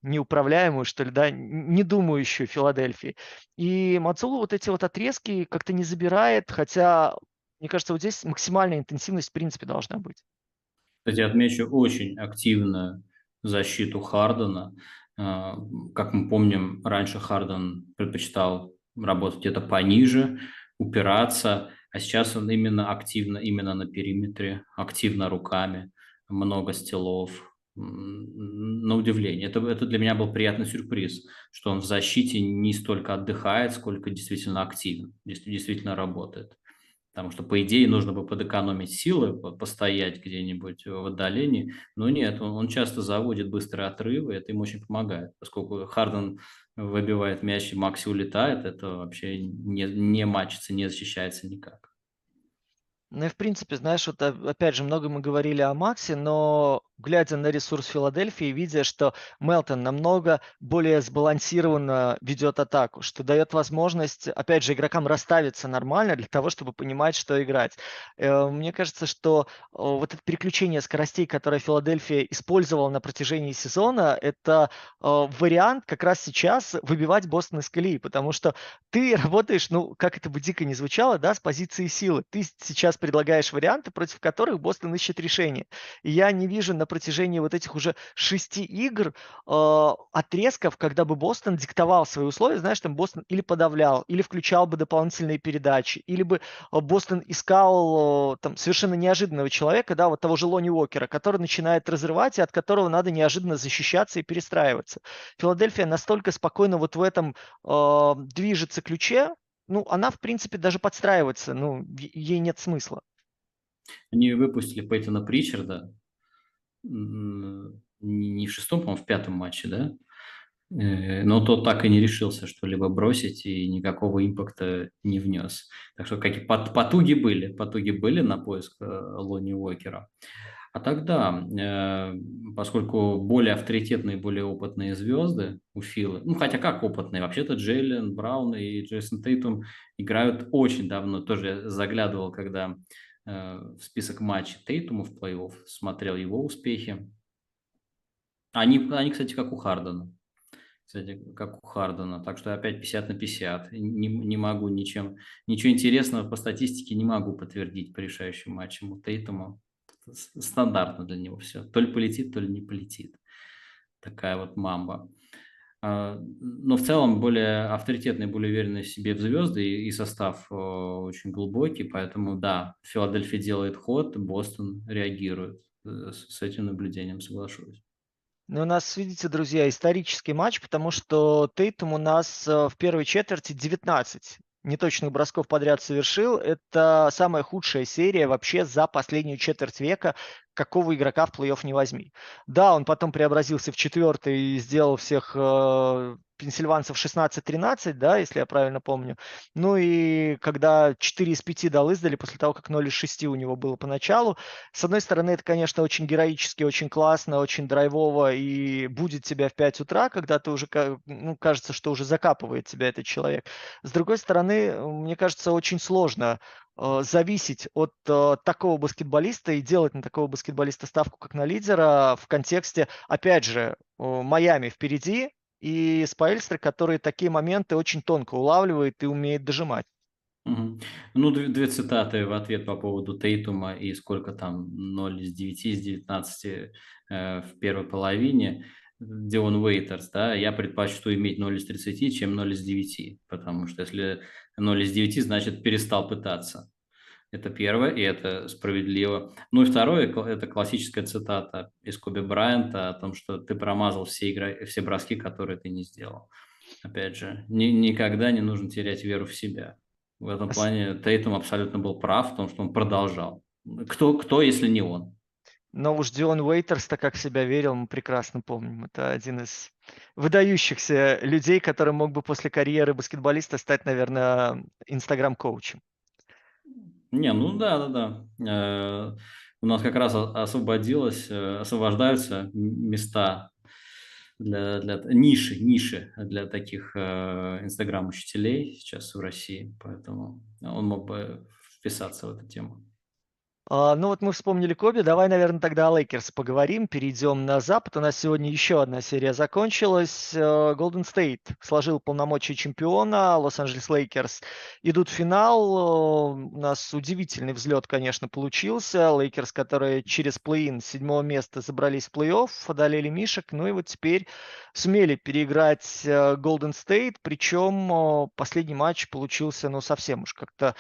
неуправляемую, что ли, да, не думающую Филадельфии. И Мацулу вот эти вот отрезки как-то не забирает, хотя, мне кажется, вот здесь максимальная интенсивность в принципе должна быть. Кстати, отмечу очень активную защиту Хардена. А, как мы помним, раньше Харден предпочитал работать где-то пониже, упираться, а сейчас он именно активно, именно на периметре, активно руками, много стилов, на удивление. Это, это для меня был приятный сюрприз, что он в защите не столько отдыхает, сколько действительно активен, действительно работает. Потому что, по идее, нужно бы подэкономить силы, постоять где-нибудь в отдалении. Но нет, он, он часто заводит быстрые отрывы, это им очень помогает. Поскольку Харден выбивает мяч и Макси улетает, это вообще не, не мачится, не защищается никак. Ну и в принципе, знаешь, вот опять же, много мы говорили о Максе, но глядя на ресурс Филадельфии, видя, что Мелтон намного более сбалансированно ведет атаку, что дает возможность, опять же, игрокам расставиться нормально для того, чтобы понимать, что играть. Э, мне кажется, что вот это переключение скоростей, которое Филадельфия использовала на протяжении сезона, это вариант как раз сейчас выбивать Бостон из колеи, потому что ты <laughs> работаешь, ну, как это бы дико не звучало, да, с позиции силы. Ты сейчас предлагаешь варианты, против которых Бостон ищет решение. И я не вижу на протяжении вот этих уже шести игр э, отрезков, когда бы Бостон диктовал свои условия, знаешь, там Бостон или подавлял, или включал бы дополнительные передачи, или бы э, Бостон искал э, там совершенно неожиданного человека, да, вот того же Лони Уокера, который начинает разрывать, и от которого надо неожиданно защищаться и перестраиваться. Филадельфия настолько спокойно вот в этом э, движется ключе, ну, она, в принципе, даже подстраиваться, ну, ей нет смысла. Они выпустили Пейтона Причарда не в шестом, по-моему, в пятом матче, да? Э, но тот так и не решился что-либо бросить и никакого импакта не внес. Так что какие потуги были, потуги были на поиск э, Лони Уокера. А тогда, э, поскольку более авторитетные, более опытные звезды у Филы, ну хотя как опытные, вообще-то Джейлен Браун и Джейсон Тейтум играют очень давно. Тоже заглядывал, когда в список матчей Тейтума в плей-офф, смотрел его успехи. Они, они, кстати, как у Хардена кстати, как у Хардена. Так что опять 50 на 50. Не, не могу ничем, ничего интересного по статистике не могу подтвердить по решающим матчам у Тейтума. Стандартно для него все. То ли полетит, то ли не полетит. Такая вот мамба. А, но в целом более авторитетный, более уверенный в себе в звезды и состав очень глубокий, поэтому да, Филадельфия делает ход, Бостон реагирует. Э, с этим наблюдением соглашусь. Ну, у нас, видите, друзья, исторический матч, потому что Тейтум у нас э, в первой четверти 19 неточных бросков подряд совершил. Это самая худшая серия вообще за последнюю четверть века, какого игрока в плей-офф не возьми. Да, он потом преобразился в четвертый и сделал всех э, пенсильванцев 16-13, да, если я правильно помню. Ну и когда 4 из 5 дал издали, после того, как 0 из 6 у него было поначалу, с одной стороны, это, конечно, очень героически, очень классно, очень драйвово и будет тебя в 5 утра, когда ты уже, ну, кажется, что уже закапывает тебя этот человек. С другой стороны, мне кажется, очень сложно зависеть от э, такого баскетболиста и делать на такого баскетболиста ставку как на лидера в контексте, опять же, Майами впереди, и Спайльстер, который такие моменты очень тонко улавливает и умеет дожимать. Угу. Ну, две, две цитаты в ответ по поводу Тейтума и сколько там 0 из 9 из 19 э, в первой половине. Дион Уэйтерс, да, я предпочту иметь 0 из 30, чем 0 из 9, потому что если 0 из 9, значит перестал пытаться. Это первое, и это справедливо. Ну и второе, это классическая цитата из Коби Брайанта о том, что ты промазал все, игры, все броски, которые ты не сделал. Опять же, ни, никогда не нужно терять веру в себя. В этом плане Тейтум абсолютно был прав в том, что он продолжал. Кто, кто если не он? Но уж Дион Уэйтерс-то как себя верил, мы прекрасно помним. Это один из выдающихся людей, который мог бы после карьеры баскетболиста стать, наверное, инстаграм-коучем. Не, ну да, да, да. У нас как раз освободилось, э, освобождаются места для, для ниши, ниши для таких э, инстаграм-учителей сейчас в России, поэтому он мог бы вписаться в эту тему. А, ну вот мы вспомнили Коби, давай, наверное, тогда о Лейкерс поговорим, перейдем на Запад. У нас сегодня еще одна серия закончилась. Э, Golden State сложил полномочия чемпиона, Лос-Анджелес Лейкерс идут в финал. У нас удивительный взлет, конечно, получился. Лейкерс, которые через плей-ин седьмого места забрались в плей-офф, одолели мишек, ну и вот теперь сумели переиграть э, Golden State, причем последний матч получился, ну, совсем уж как-то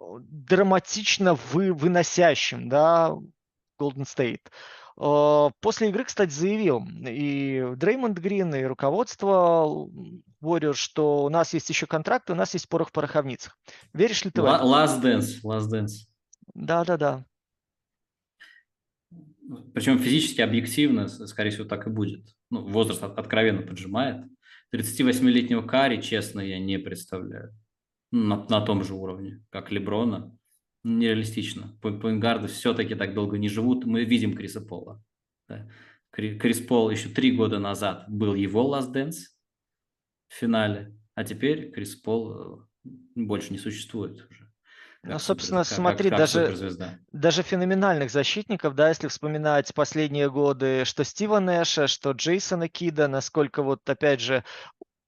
драматично вы, выносящим, да, Golden State. А, после игры, кстати, заявил и Дреймонд Грин, и руководство Warriors, что у нас есть еще контракт, у нас есть порох в пороховницах. Веришь ли ты в это? Last Dance, Last Dance. Да-да-да. Причем физически, объективно, скорее всего, так и будет. Ну, возраст откровенно поджимает. 38-летнего Кари, честно, я не представляю на, на том же уровне, как Леброна. Нереалистично. Поингарды все-таки так долго не живут. Мы видим Криса Пола. Да. Крис Пол еще три года назад был его Last Dance в финале, а теперь Крис Пол э, больше не существует уже. Ну, собственно, супер, смотри, как, как даже, даже феноменальных защитников, да, если вспоминать последние годы, что Стива Нэша, что Джейсона Кида, насколько вот, опять же,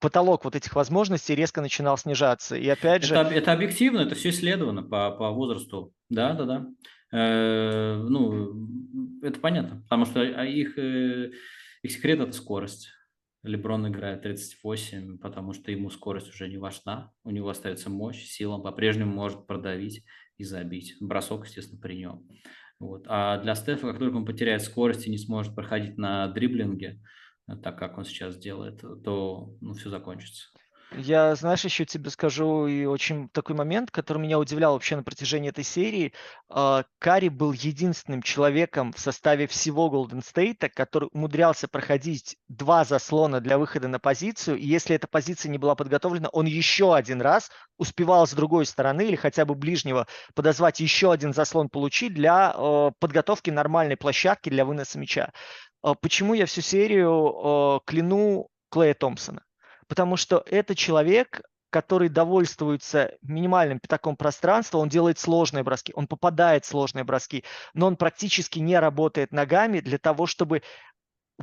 потолок вот этих возможностей резко начинал снижаться. И опять же... Это, это объективно, это все исследовано по, по возрасту. Да, да, да. Э, ну, это понятно, потому что а, их, э, их секрет – это скорость. Леброн играет 38, потому что ему скорость уже не важна. У него остается мощь, сила, он по-прежнему может продавить и забить. Бросок, естественно, при нем. Вот. А для Стефа, как только он потеряет скорость и не сможет проходить на дриблинге, так как он сейчас делает, то ну, все закончится. Я, знаешь, еще тебе скажу и очень такой момент, который меня удивлял вообще на протяжении этой серии. А, Карри был единственным человеком в составе всего Golden State, который умудрялся проходить два заслона для выхода на позицию, и если эта позиция не была подготовлена, он еще один раз успевал с другой стороны или хотя бы ближнего подозвать еще один заслон получить для э, подготовки нормальной площадки для выноса мяча. Э, почему я всю серию э, кляну Клея Томпсона? Потому что это человек, который довольствуется минимальным пятаком пространства, он делает сложные броски, он попадает в сложные броски, но он практически не работает ногами для того, чтобы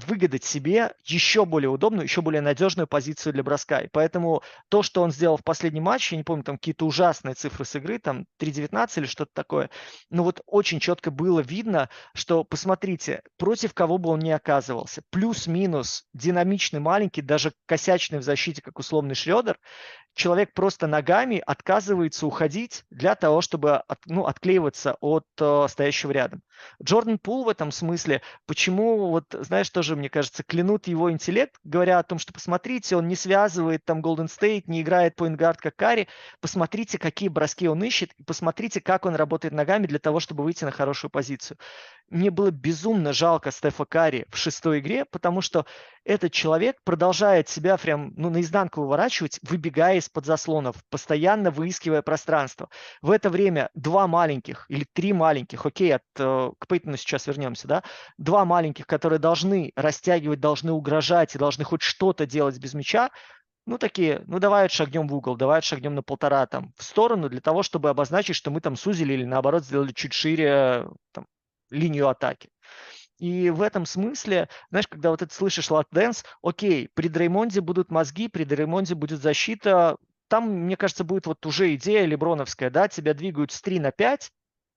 выгадать себе еще более удобную, еще более надежную позицию для броска. И поэтому то, что он сделал в последнем матче, я не помню, там какие-то ужасные цифры с игры, там 3.19 или что-то такое, но вот очень четко было видно, что, посмотрите, против кого бы он ни оказывался, плюс-минус динамичный маленький, даже косячный в защите, как условный Шредер, человек просто ногами отказывается уходить для того, чтобы от, ну, отклеиваться от э, стоящего рядом. Джордан Пул в этом смысле, почему, вот, знаешь, тоже, мне кажется, клянут его интеллект, говоря о том, что посмотрите, он не связывает там Golden State, не играет поинтгард как Карри, посмотрите, какие броски он ищет, и посмотрите, как он работает ногами для того, чтобы выйти на хорошую позицию. Мне было безумно жалко Стефа Карри в шестой игре, потому что этот человек продолжает себя прям ну, наизнанку выворачивать, выбегая из-под заслонов, постоянно выискивая пространство. В это время два маленьких или три маленьких, окей, от, э, к Пейтону сейчас вернемся, да, два маленьких, которые должны растягивать, должны угрожать и должны хоть что-то делать без мяча, ну, такие, ну, давай шагнем в угол, давай шагнем на полтора там в сторону для того, чтобы обозначить, что мы там сузили или наоборот сделали чуть шире там, линию атаки. И в этом смысле, знаешь, когда вот ты слышишь Dance, окей, при Дреймонде будут мозги, при Дреймонде будет защита, там, мне кажется, будет вот уже идея леброновская, да, тебя двигают с 3 на 5,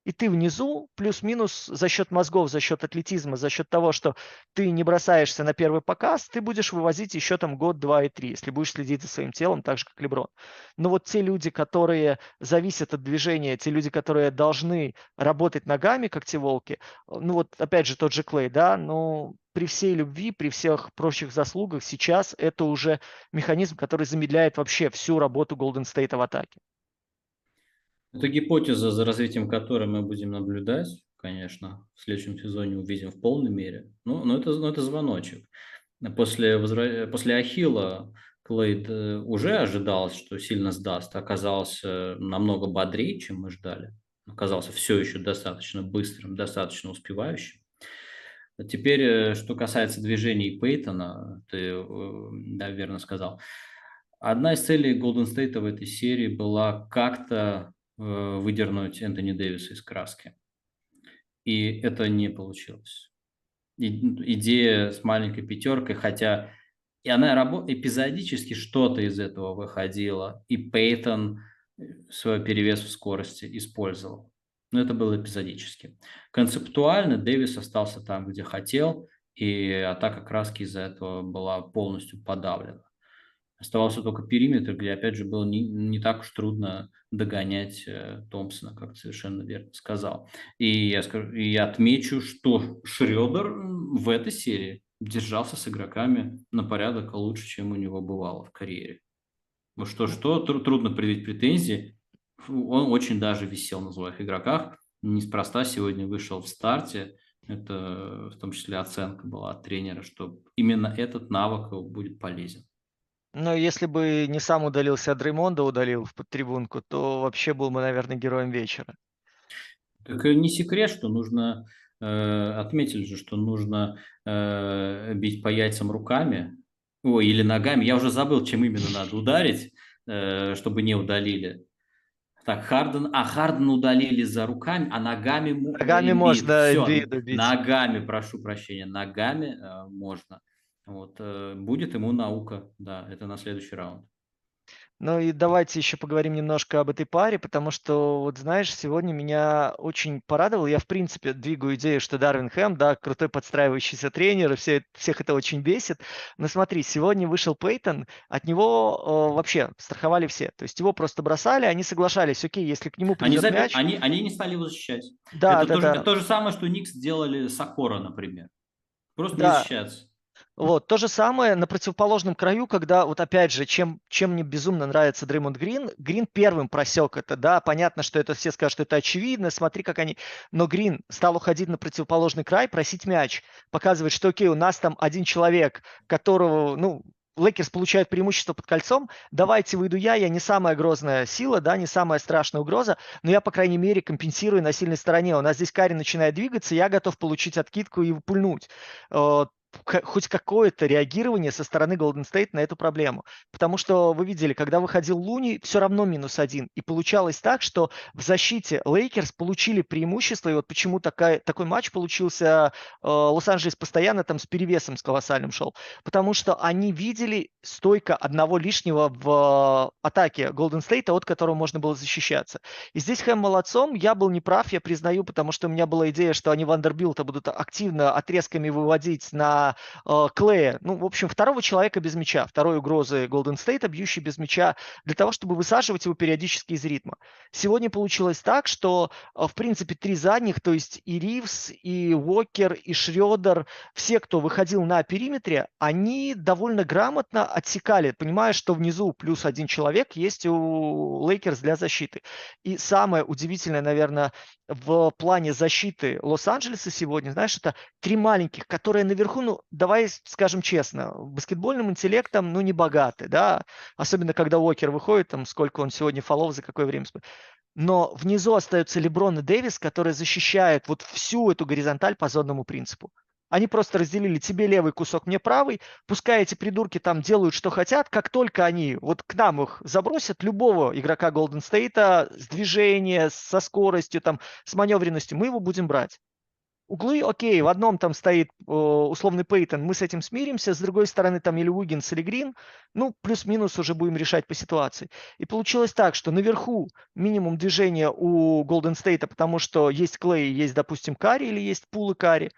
и ты внизу плюс-минус за счет мозгов, за счет атлетизма, за счет того, что ты не бросаешься на первый показ, ты будешь вывозить еще там год, два и три, если будешь следить за своим телом, так же, как Леброн. Но вот те люди, которые зависят от движения, те люди, которые должны работать ногами, как те волки, ну вот опять же тот же Клей, да, ну при всей любви, при всех прочих заслугах сейчас это уже механизм, который замедляет вообще всю работу Golden State в атаке. Это гипотеза, за развитием которой мы будем наблюдать, конечно, в следующем сезоне увидим в полной мере. Ну, но это, но это звоночек. После. После Ахилла Клейд э, уже ожидалось, что сильно сдаст, оказался намного бодрее, чем мы ждали. Оказался все еще достаточно быстрым, достаточно успевающим. Теперь, э, что касается движений Пейтона, ты э, да, верно сказал. Одна из целей Golden State в этой серии была как-то Э, выдернуть Энтони Дэвиса из краски. И это не получилось. И, идея с маленькой пятеркой, хотя и она рабо- эпизодически что-то из этого выходило, и Пейтон э, свой перевес в скорости использовал. Но это было эпизодически. Концептуально Дэвис остался там, где хотел, и атака краски из-за этого была полностью подавлена. Оставался только периметр, где, опять же, было не, не так уж трудно догонять э, Томпсона, как совершенно верно сказал. И я, скажу, и я отмечу, что Шредер в этой серии держался с игроками на порядок лучше, чем у него бывало в карьере. Ну что-что, трудно предъявить претензии. Он очень даже висел на своих игроках. Неспроста сегодня вышел в старте. Это в том числе оценка была от тренера, что именно этот навык будет полезен. Но если бы не сам удалился, а Дреймонда удалил в трибунку, то вообще был бы, наверное, героем вечера. Так не секрет, что нужно, э, отметили же, что нужно э, бить по яйцам руками, ой, или ногами. Я уже забыл, чем именно надо ударить, э, чтобы не удалили. Так, Харден, а Харден удалили за руками, а ногами, ногами можно Все, бить. Ногами, прошу прощения, ногами э, можно. Вот, э, будет ему наука, да, это на следующий раунд. Ну и давайте еще поговорим немножко об этой паре, потому что, вот знаешь, сегодня меня очень порадовал. Я, в принципе, двигаю идею, что Дарвин Хэм, да, крутой подстраивающийся тренер, и все, всех это очень бесит. Но смотри, сегодня вышел Пейтон, от него э, вообще страховали все. То есть его просто бросали, они соглашались, окей, если к нему придет они, мяч... Они, они не стали его защищать. Да, это да, то, да. Же, то же самое, что Никс сделали с Акора, например. Просто да. не защищаться. Вот, то же самое на противоположном краю, когда, вот опять же, чем, чем мне безумно нравится Дреймонд Грин, Грин первым просек это, да, понятно, что это все скажут, что это очевидно, смотри, как они... Но Грин стал уходить на противоположный край, просить мяч, показывать, что, окей, у нас там один человек, которого, ну, Лейкерс получают преимущество под кольцом, давайте выйду я, я не самая грозная сила, да, не самая страшная угроза, но я, по крайней мере, компенсирую на сильной стороне. У нас здесь Карри начинает двигаться, я готов получить откидку и пульнуть э, хоть какое-то реагирование со стороны Golden State на эту проблему. Потому что вы видели, когда выходил Луни, все равно минус один. И получалось так, что в защите Лейкерс получили преимущество. И вот почему такая, такой матч получился, э, Лос-Анджелес постоянно там с перевесом с колоссальным шел. Потому что они видели стойко одного лишнего в атаке Golden State, от которого можно было защищаться. И здесь Хэм молодцом. Я был неправ, я признаю, потому что у меня была идея, что они Вандербилта будут активно отрезками выводить на э, Клея, ну, в общем, второго человека без мяча, второй угрозы Golden State, бьющий без мяча, для того, чтобы высаживать его периодически из ритма. Сегодня получилось так, что, э, в принципе, три задних, то есть и Ривз, и Уокер, и Шредер, все, кто выходил на периметре, они довольно грамотно отсекали, понимая, что внизу плюс один человек есть у Лейкерс для защиты. И самое удивительное, наверное, в плане защиты Лос-Анджелеса сегодня, знаешь, это три маленьких, которые наверху, ну, давай скажем честно, баскетбольным интеллектом, ну, не богаты, да, особенно когда Уокер выходит, там, сколько он сегодня фолов, за какое время. Но внизу остаются Леброн и Дэвис, которые защищают вот всю эту горизонталь по зонному принципу. Они просто разделили тебе левый кусок, мне правый. Пускай эти придурки там делают, что хотят. Как только они вот к нам их забросят, любого игрока Golden State с движения, со скоростью, там, с маневренностью, мы его будем брать. Углы, окей, в одном там стоит э, условный Пейтон, мы с этим смиримся, с другой стороны там или Уиггинс, или Грин, ну, плюс-минус уже будем решать по ситуации. И получилось так, что наверху минимум движения у Golden State, потому что есть Клей, есть, допустим, Карри или есть Пул и Карри,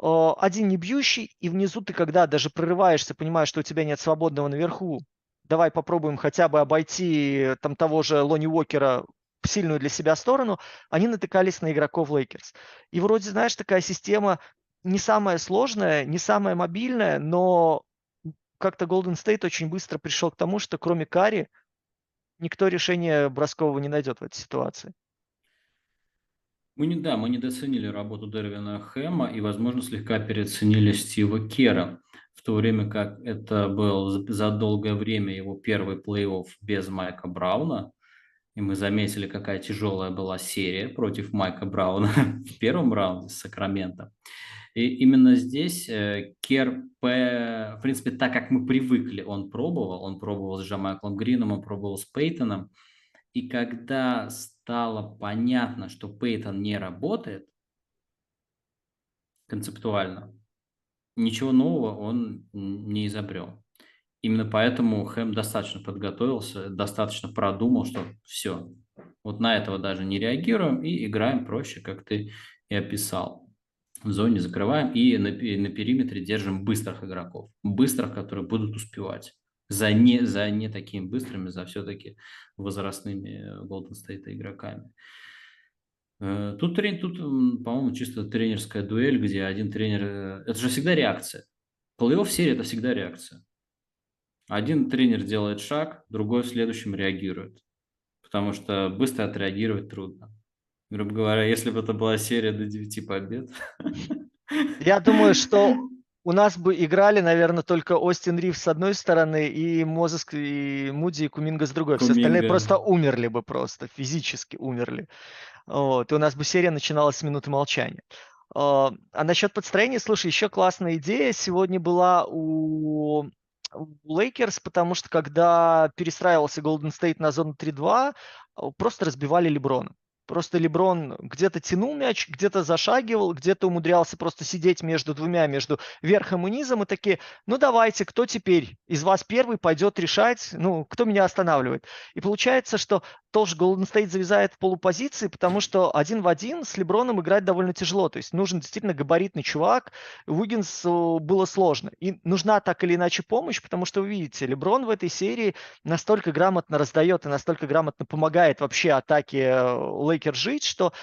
один не бьющий, и внизу ты, когда даже прорываешься, понимаешь, что у тебя нет свободного наверху, давай попробуем хотя бы обойти там того же Лони Уокера сильную для себя сторону, они натыкались на игроков Лейкерс. И вроде, знаешь, такая система не самая сложная, не самая мобильная, но как-то Golden State очень быстро пришел к тому, что кроме Карри никто решения броскового не найдет в этой ситуации. Мы не, да, мы недооценили работу Дервина Хэма и, возможно, слегка переоценили Стива Кера, в то время как это был за долгое время его первый плей-офф без Майка Брауна, и мы заметили, какая тяжелая была серия против Майка Брауна <laughs> в первом раунде с Сакрамента. И именно здесь э, Кер, в принципе, так как мы привыкли, он пробовал, он пробовал с Джамайклом Грином, он пробовал с Пейтоном, и когда стало понятно, что Пейтон не работает концептуально, ничего нового он не изобрел. Именно поэтому Хэм достаточно подготовился, достаточно продумал, что все, вот на этого даже не реагируем и играем проще, как ты и описал. В зоне закрываем и на, и на периметре держим быстрых игроков, быстрых, которые будут успевать за не, за не такими быстрыми, за все-таки возрастными Golden State игроками. Э, тут, тут по-моему, чисто тренерская дуэль, где один тренер... Э, это же всегда реакция. Плей-офф серии – это всегда реакция. Один тренер делает шаг, другой в следующем реагирует. Потому что быстро отреагировать трудно. Грубо говоря, если бы это была серия до 9 побед. Я думаю, <laughs> что у нас бы играли, наверное, только Остин Ривз с одной стороны и Мозес и Муди и Куминга с другой. Куминга. Все остальные просто умерли бы просто, физически умерли. Вот. И у нас бы серия начиналась с минуты молчания. А, а насчет подстроения, слушай, еще классная идея сегодня была у Лейкерс, потому что когда перестраивался Golden State на зону 3-2, просто разбивали Леброна. Просто Леброн где-то тянул мяч, где-то зашагивал, где-то умудрялся просто сидеть между двумя, между верхом и низом, и такие, ну давайте, кто теперь из вас первый пойдет решать, ну, кто меня останавливает. И получается, что тоже Golden State завязает в полупозиции, потому что один в один с Леброном играть довольно тяжело. То есть нужен действительно габаритный чувак. Уиггинсу было сложно. И нужна так или иначе помощь, потому что вы видите, Леброн в этой серии настолько грамотно раздает и настолько грамотно помогает вообще атаке Лейкер жить, что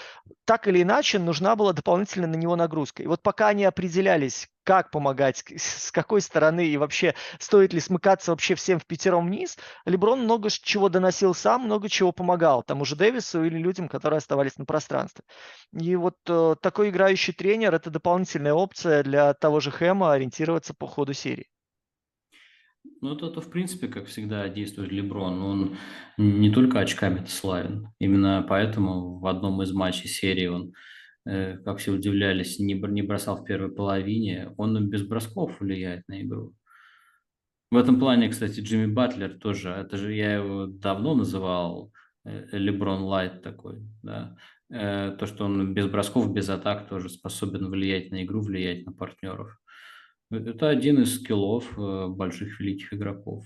так или иначе нужна была дополнительная на него нагрузка. И вот пока они определялись, как помогать, с какой стороны и вообще стоит ли смыкаться вообще всем в пятером вниз, Леброн много чего доносил сам, много чего помогал тому же Дэвису или людям, которые оставались на пространстве. И вот э, такой играющий тренер – это дополнительная опция для того же Хэма ориентироваться по ходу серии. Ну, это, это, в принципе, как всегда действует Леброн. Он не только очками славен. Именно поэтому в одном из матчей серии он как все удивлялись, не, не бросал в первой половине, он без бросков влияет на игру. В этом плане, кстати, Джимми Батлер тоже, это же я его давно называл э, Леброн Лайт такой, да. Э, то, что он без бросков, без атак тоже способен влиять на игру, влиять на партнеров. Это один из скиллов больших великих игроков.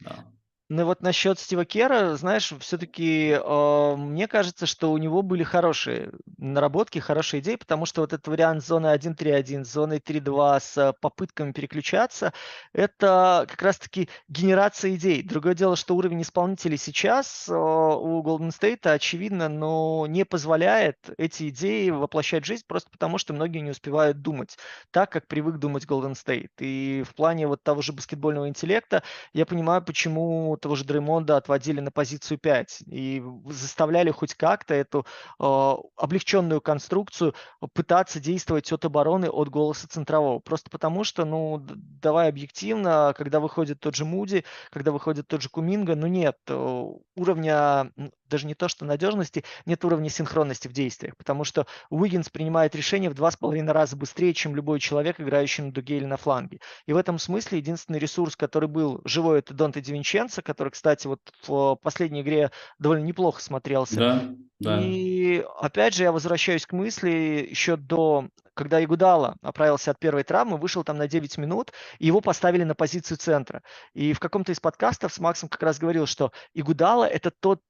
Да. Ну вот насчет Стива Кера, знаешь, все-таки э, мне кажется, что у него были хорошие наработки, хорошие идеи, потому что вот этот вариант зоны 1.3.1, зоны 3.2 с попытками переключаться, это как раз-таки генерация идей. Другое дело, что уровень исполнителей сейчас э, у Golden State, очевидно, но не позволяет эти идеи воплощать в жизнь просто потому, что многие не успевают думать так, как привык думать Golden State. И в плане вот того же баскетбольного интеллекта я понимаю, почему того же Дреймонда отводили на позицию 5 и заставляли хоть как-то эту э, облегченную конструкцию пытаться действовать от обороны от голоса центрового. Просто потому что, ну, давай объективно, когда выходит тот же Муди, когда выходит тот же Куминга, ну нет, э, уровня даже не то, что надежности, нет уровня синхронности в действиях, потому что Уиггинс принимает решение в два с половиной раза быстрее, чем любой человек, играющий на дуге или на фланге. И в этом смысле единственный ресурс, который был живой, это Донте Дивинченцо, который, кстати, вот в последней игре довольно неплохо смотрелся. Да, да. И опять же я возвращаюсь к мысли еще до когда Игудала оправился от первой травмы, вышел там на 9 минут, и его поставили на позицию центра. И в каком-то из подкастов с Максом как раз говорил, что Игудала – это тот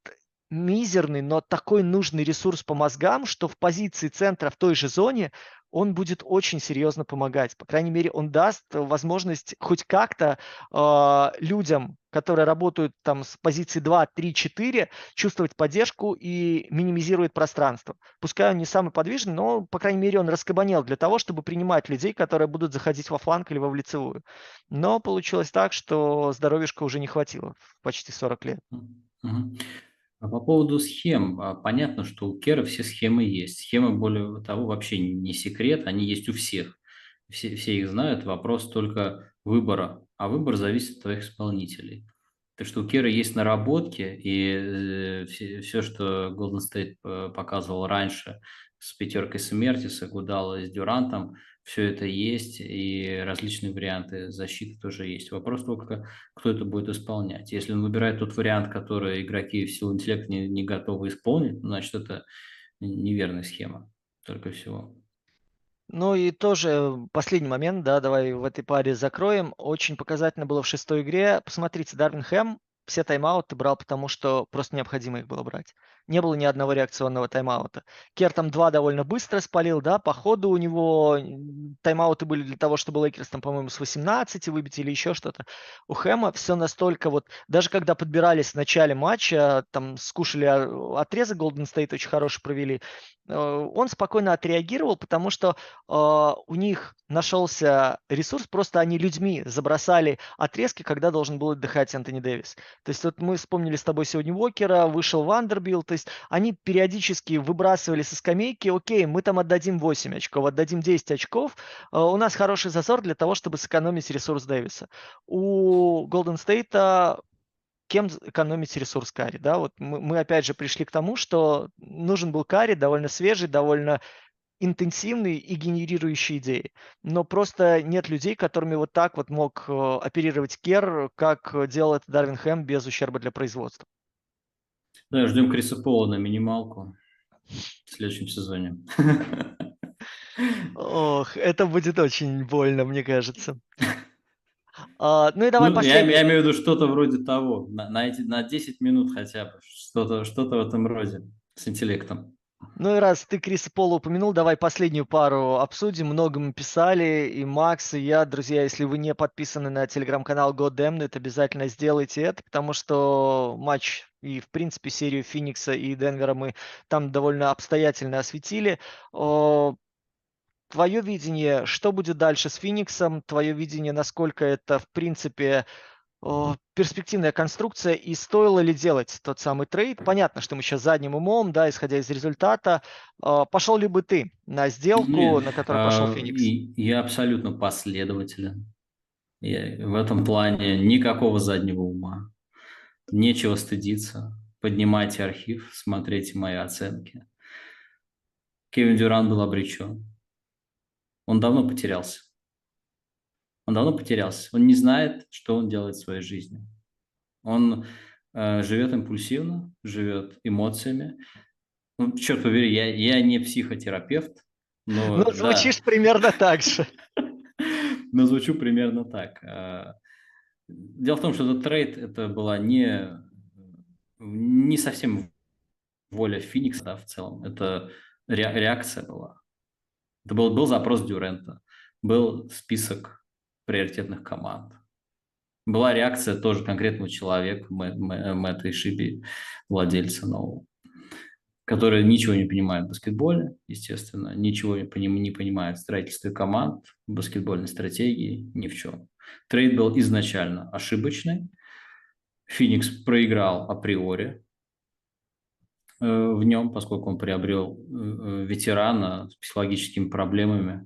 мизерный, но такой нужный ресурс по мозгам, что в позиции центра в той же зоне он будет очень серьезно помогать. По крайней мере, он даст возможность хоть как-то э, людям, которые работают там с позиции 2, 3, 4, чувствовать поддержку и минимизирует пространство. Пускай он не самый подвижный, но, по крайней мере, он раскабанел для того, чтобы принимать людей, которые будут заходить во фланг или во в лицевую. Но получилось так, что здоровьишка уже не хватило в почти 40 лет. А по поводу схем, а, понятно, что у Кера все схемы есть. Схемы, более того, вообще не секрет, они есть у всех. Все, все их знают, вопрос только выбора, а выбор зависит от твоих исполнителей. Так что у Кера есть наработки, и э, все, все, что Golden State э, показывал раньше с пятеркой смерти, с Агудала, с Дюрантом, все это есть, и различные варианты защиты тоже есть. Вопрос только, кто это будет исполнять. Если он выбирает тот вариант, который игроки в силу интеллекта не, не готовы исполнить, значит, это неверная схема, только всего. Ну и тоже последний момент, да, давай в этой паре закроем. Очень показательно было в шестой игре. Посмотрите, Дарвин Хэм все тайм-ауты брал, потому что просто необходимо их было брать не было ни одного реакционного тайм-аута. Кер там два довольно быстро спалил, да, по ходу у него тайм-ауты были для того, чтобы Лейкерс там, по-моему, с 18 выбить или еще что-то. У Хэма все настолько вот, даже когда подбирались в начале матча, там скушали а, отрезок Golden State очень хороший провели, э, он спокойно отреагировал, потому что э, у них нашелся ресурс, просто они людьми забросали отрезки, когда должен был отдыхать Антони Дэвис. То есть вот мы вспомнили с тобой сегодня Уокера, вышел Вандербилт, есть они периодически выбрасывали со скамейки, окей, мы там отдадим 8 очков, отдадим 10 очков, э, у нас хороший зазор для того, чтобы сэкономить ресурс Дэвиса. У Golden State кем экономить ресурс Карри, да, вот мы, мы опять же пришли к тому, что нужен был Карри, довольно свежий, довольно интенсивный и генерирующий идеи. Но просто нет людей, которыми вот так вот мог э, оперировать Кер, как делал это Дарвин Хэм без ущерба для производства. Да, ждем Криса Пола на минималку в следующем сезоне. <laughs> Ох, это будет очень больно, мне кажется. А, ну и давай ну, последний. Я, я имею в виду что-то вроде того, на, на, эти, на 10 минут хотя бы, что-то что в этом роде, с интеллектом. Ну и раз ты Криса Пола упомянул, давай последнюю пару обсудим. Много мы писали, и Макс, и я. Друзья, если вы не подписаны на телеграм-канал GodDamned, обязательно сделайте это, потому что матч и, в принципе, серию Феникса и Денвера мы там довольно обстоятельно осветили. твое видение, что будет дальше с Фениксом, твое видение, насколько это, в принципе, перспективная конструкция и стоило ли делать тот самый трейд? Понятно, что мы сейчас задним умом, да, исходя из результата. А, пошел ли бы ты на сделку, Нет, на которую пошел а, Феникс? Я абсолютно последователен. Я, в этом плане никакого заднего ума. Нечего стыдиться. Поднимайте архив, смотрите мои оценки. Кевин Дюран был обречен. Он давно потерялся. Он давно потерялся. Он не знает, что он делает в своей жизни. Он э, живет импульсивно, живет эмоциями. Ну, черт побери, я, я не психотерапевт, но... Ну, звучишь да. примерно так же. <laughs> Но звучу примерно так. Э, дело в том, что этот трейд это была не, не совсем воля Феникса да, в целом. Это реакция была. Это был, был запрос Дюрента, был список приоритетных команд. Была реакция тоже конкретного человека, Мэтта Ишиби, владельца нового, который ничего не понимает в баскетболе, естественно, ничего не, не понимает в строительстве команд, в баскетбольной стратегии, ни в чем. Трейд был изначально ошибочный. Феникс проиграл априори э, в нем, поскольку он приобрел э, э, ветерана с психологическими проблемами,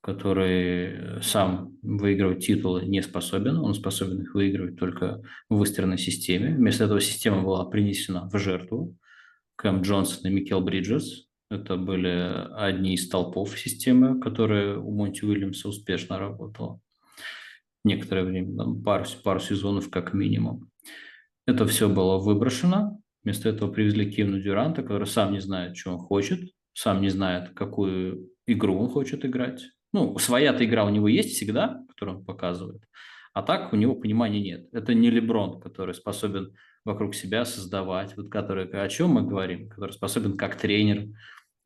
который сам выигрывать титулы не способен, он способен их выигрывать только в выстроенной системе. Вместо этого система была принесена в жертву. Кэм Джонсон и Микел Бриджес – это были одни из столпов системы, которая у Монти Уильямса успешно работала. Некоторое время, там, пару, пару сезонов как минимум. Это все было выброшено. Вместо этого привезли Кевина Дюранта, который сам не знает, что он хочет, сам не знает, какую игру он хочет играть ну, своя-то игра у него есть всегда, которую он показывает, а так у него понимания нет. Это не Леброн, который способен вокруг себя создавать, вот который, о чем мы говорим, который способен как тренер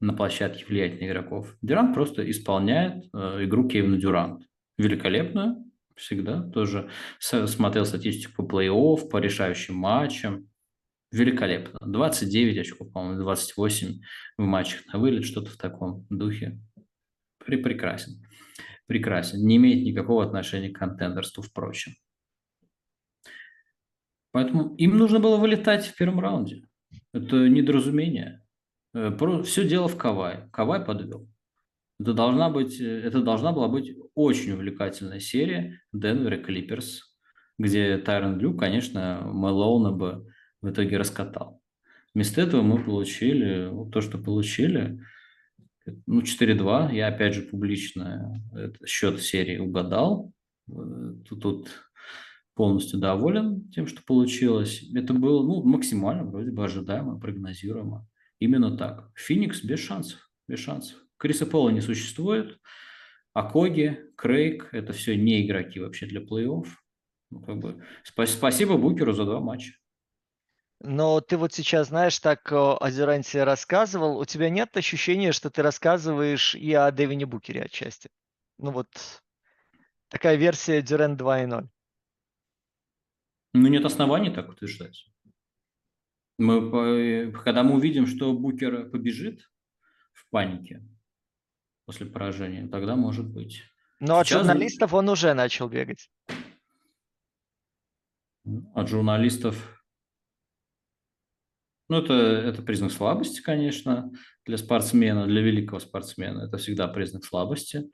на площадке влиять на игроков. Дюрант просто исполняет э, игру Кевина Дюрант. Великолепную, всегда. Тоже смотрел статистику по плей-офф, по решающим матчам. Великолепно. 29 очков, по-моему, 28 в матчах на вылет, что-то в таком духе. Прекрасен. Прекрасен. Не имеет никакого отношения к контендерству, впрочем. Поэтому им нужно было вылетать в первом раунде. Это недоразумение. Э, Все дело в Кавай. Кавай подвел. Это должна, быть, э, это должна была быть очень увлекательная серия Денвер и Клиперс, где Тайрон Блю, конечно, Мэлоуна бы в итоге раскатал. Вместо этого мы получили то, что получили – ну, 4-2. Я, опять же, публично счет серии угадал. Э, тут, тут полностью доволен тем, что получилось. Это было ну, максимально, вроде бы, ожидаемо, прогнозируемо. Именно так. Феникс без шансов. Без шансов. Криса Пола не существует. А Коги, Крейг – это все не игроки вообще для плей-офф. Ну, как бы, спасибо Букеру за два матча. Но ты вот сейчас, знаешь, так о Дюранте рассказывал. У тебя нет ощущения, что ты рассказываешь и о Дэвине Букере отчасти? Ну вот такая версия Дюрен 2.0. Ну, нет оснований так утверждать. Мы, когда мы увидим, что Букер побежит в панике после поражения, тогда может быть. Но Сейчас... от журналистов он уже начал бегать. От журналистов ну, это, это признак слабости, конечно, для спортсмена, для великого спортсмена. Это всегда признак слабости.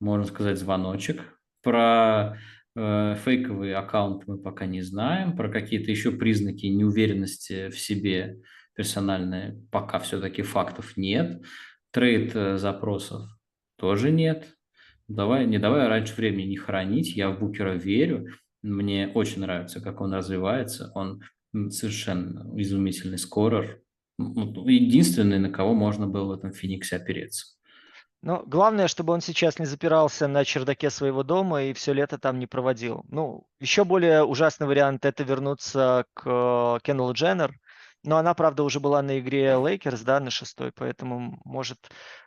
Можно сказать, звоночек. Про э, фейковые аккаунты мы пока не знаем. Про какие-то еще признаки неуверенности в себе персональные пока все-таки фактов нет. Трейд э, запросов тоже нет. Давай, не давай раньше времени не хранить. Я в Букера верю. Мне очень нравится, как он развивается. Он совершенно изумительный скорер. Ну, единственный, на кого можно было в этом Фениксе опереться. Но главное, чтобы он сейчас не запирался на чердаке своего дома и все лето там не проводил. Ну, еще более ужасный вариант – это вернуться к э, Кендалл Дженнер. Но она, правда, уже была на игре Лейкерс, да, на шестой, поэтому, может,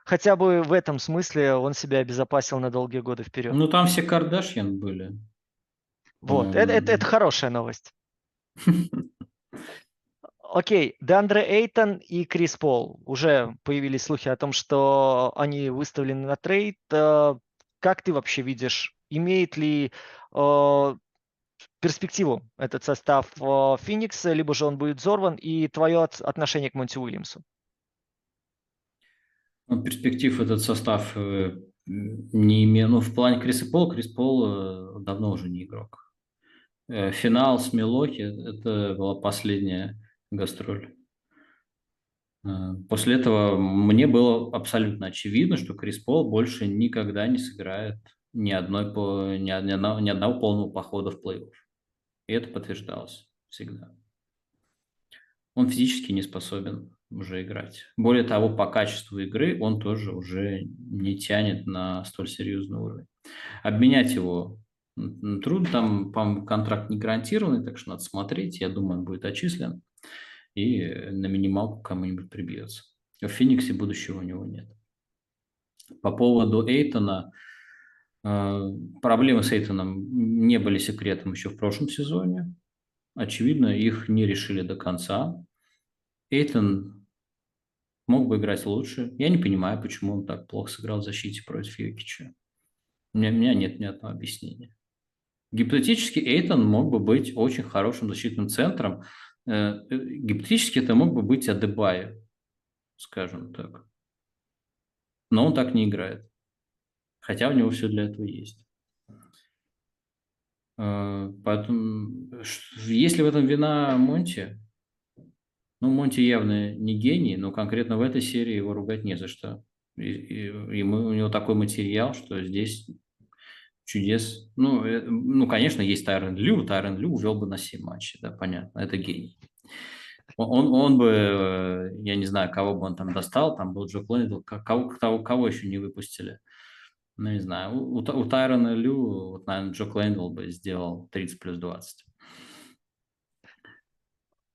хотя бы в этом смысле он себя обезопасил на долгие годы вперед. Ну, там все Кардашьян были. Вот, это, это, это хорошая новость. <laughs> Окей, Деандре Эйтон и Крис Пол. Уже появились слухи о том, что они выставлены на трейд. Э, как ты вообще видишь, имеет ли э, перспективу этот состав э, Феникса, либо же он будет взорван, и твое отношение к Монти Уильямсу? Ну, перспектив этот состав э, не имеет. Ну, в плане Криса Пола, Крис Пол давно уже не игрок. Э, финал с Милоки – это была последняя гастроль. После этого мне было абсолютно очевидно, что Крис Пол больше никогда не сыграет ни, одной, ни, одного, ни одного полного похода в плей-офф. И это подтверждалось всегда. Он физически не способен уже играть. Более того, по качеству игры он тоже уже не тянет на столь серьезный уровень. Обменять его трудно, там, по контракт не гарантированный, так что надо смотреть. Я думаю, он будет отчислен и на минималку кому-нибудь прибьется. В Фениксе будущего у него нет. По поводу Эйтона, э, проблемы с Эйтоном не были секретом еще в прошлом сезоне. Очевидно, их не решили до конца. Эйтон мог бы играть лучше. Я не понимаю, почему он так плохо сыграл в защите против Йокича. У меня нет ни одного объяснения. Гипотетически Эйтон мог бы быть очень хорошим защитным центром. Э, э, гипотетически это мог бы быть Адебай, скажем так. Но он так не играет. Хотя у него все для этого есть. Э, поэтому, если в этом вина Монти, ну, Монти явно не гений, но конкретно в этой серии его ругать не за что. И, и, мы, у него такой материал, что здесь чудес. Ну, э, ну конечно, есть Тайрон Лю. Тайрон Лю увел бы на 7 матчей, да, понятно, это гений. Он, он бы, э, я не знаю, кого бы он там достал, там был Джок Лэндл, кого, кого, кого еще не выпустили. Ну, не знаю, у, у Тайрона Лю, вот, наверное, Джок Лэндл бы сделал 30 плюс 20.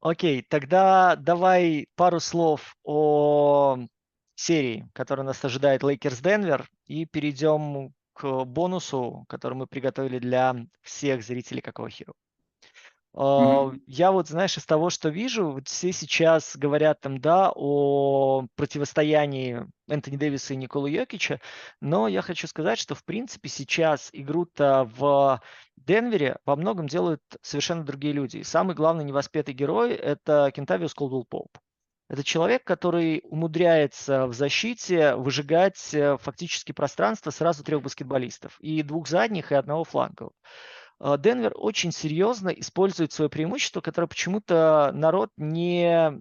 Окей, тогда давай пару слов о серии, которая нас ожидает Лейкерс Денвер, и перейдем к бонусу, который мы приготовили для всех зрителей Какого Хиру. Mm-hmm. Я вот, знаешь, из того, что вижу, вот все сейчас говорят там, да, о противостоянии Энтони Дэвиса и Николы Йокича, но я хочу сказать, что, в принципе, сейчас игру-то в Денвере во многом делают совершенно другие люди. И самый главный невоспетый герой – это Кентавиус Колдуэлл Поуп. Это человек, который умудряется в защите выжигать э, фактически пространство сразу трех баскетболистов. И двух задних, и одного флангового. А, Денвер очень серьезно использует свое преимущество, которое почему-то народ не,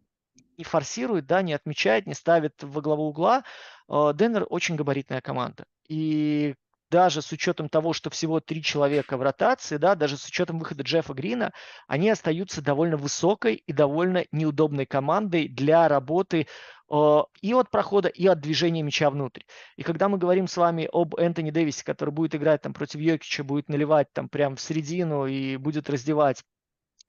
не форсирует, да, не отмечает, не ставит во главу угла. А, Денвер очень габаритная команда. И даже с учетом того, что всего три человека в ротации, да, даже с учетом выхода Джеффа Грина, они остаются довольно высокой и довольно неудобной командой для работы э, и от прохода, и от движения мяча внутрь. И когда мы говорим с вами об Энтони Дэвисе, который будет играть там против Йокича, будет наливать там прям в середину и будет раздевать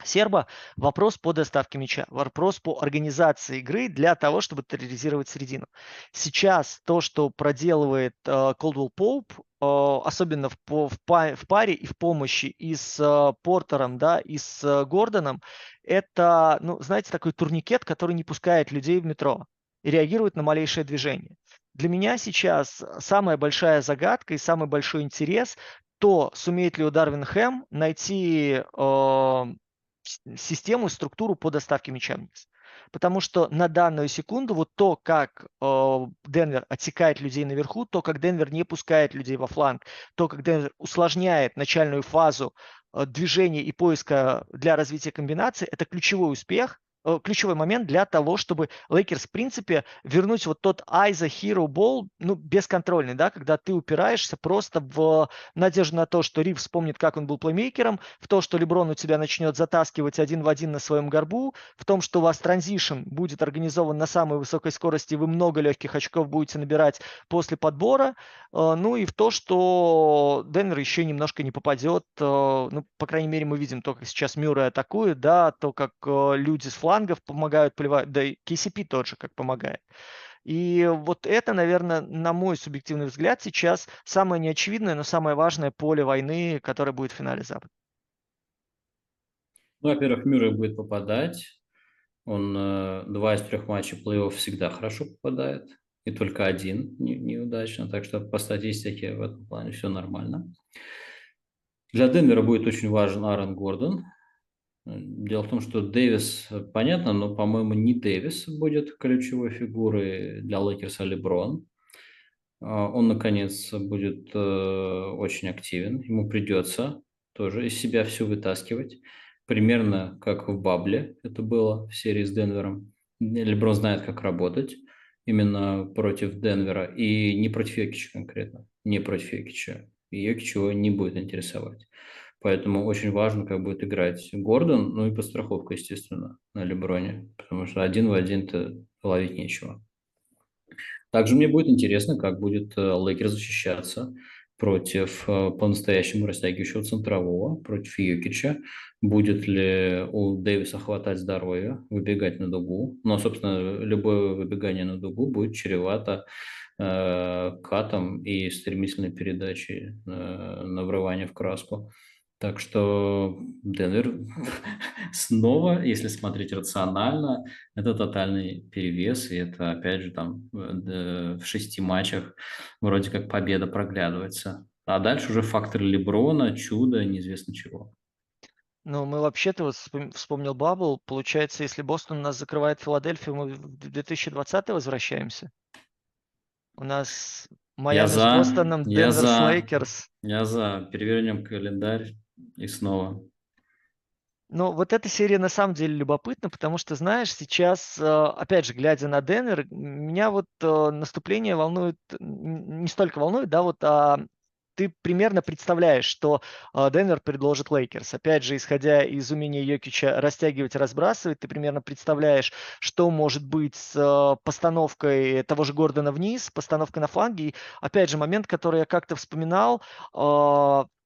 Серба вопрос по доставке мяча, вопрос по организации игры для того, чтобы терроризировать середину. Сейчас то, что проделывает э, Колдуэлл Поуп, э, особенно в, в, в паре и в помощи и с э, Портером, да, и с э, Гордоном, это, ну, знаете, такой турникет, который не пускает людей в метро и реагирует на малейшее движение. Для меня сейчас самая большая загадка и самый большой интерес то, сумеет ли у Дарвин Хэм найти э, систему, структуру по доставке мяча вниз. Потому что на данную секунду вот то, как э, Денвер отсекает людей наверху, то, как Денвер не пускает людей во фланг, то, как Денвер усложняет начальную фазу э, движения и поиска для развития комбинации, это ключевой успех ключевой момент для того, чтобы Лейкерс, в принципе, вернуть вот тот iso hero ball, ну, бесконтрольный, да, когда ты упираешься просто в надежду на то, что Рив вспомнит, как он был плеймейкером, в то, что Леброн у тебя начнет затаскивать один в один на своем горбу, в том, что у вас транзишн будет организован на самой высокой скорости, вы много легких очков будете набирать после подбора, э, ну и в то, что Денвер еще немножко не попадет, э, ну, по крайней мере, мы видим то, как сейчас Мюррей атакует, да, то, как люди с фланга флангов помогают поливать, да и KCP тот же как помогает. И вот это, наверное, на мой субъективный взгляд, сейчас самое неочевидное, но самое важное поле войны, которое будет в финале Запада. Ну, во-первых, Мюррей будет попадать. Он э, два из трех матчей плей-офф всегда хорошо попадает, и только один не, неудачно. Так что по статистике в этом плане все нормально. Для Денвера будет очень важен Аарон Гордон. Дело в том, что Дэвис, понятно, но, по-моему, не Дэвис будет ключевой фигурой для Лейкерса, а Леброн. А, он, наконец, будет э, очень активен. Ему придется тоже из себя все вытаскивать. Примерно как в Бабле это было в серии с Денвером. Леброн знает, как работать именно против Денвера. И не против Йокича конкретно. Не против Йокича. Йокич его не будет интересовать. Поэтому очень важно, как будет играть Гордон, ну и подстраховка, естественно, на Леброне. Потому что один в один-то ловить нечего. Также мне будет интересно, как будет э, Лейкер защищаться против э, по-настоящему растягивающего центрового, против Юкича. Будет ли у Дэвиса хватать здоровья выбегать на дугу? Но, собственно, любое выбегание на дугу будет чревато э, катом и стремительной передачей э, на врывание в краску. Так что Денвер <laughs> снова, если смотреть рационально, это тотальный перевес, и это, опять же, там в шести матчах вроде как победа проглядывается. А дальше уже фактор Леброна, чудо, неизвестно чего. Ну, мы вообще-то, вот вспомнил bubble, получается, если Бостон нас закрывает Филадельфию, мы в 2020 возвращаемся? У нас Майами с Бостоном, Денвер с Лейкерс. Я за. Перевернем календарь и снова. Ну, вот эта серия на самом деле любопытна, потому что, знаешь, сейчас, э, опять же, глядя на Денвер, меня вот э, наступление волнует, не столько волнует, да, вот, а ты примерно представляешь, что э, Денвер предложит Лейкерс. Опять же, исходя из умения Йокича растягивать, разбрасывать, ты примерно представляешь, что может быть с постановкой того же Гордона вниз, постановкой на фланге. И, опять же, момент, который я как-то вспоминал,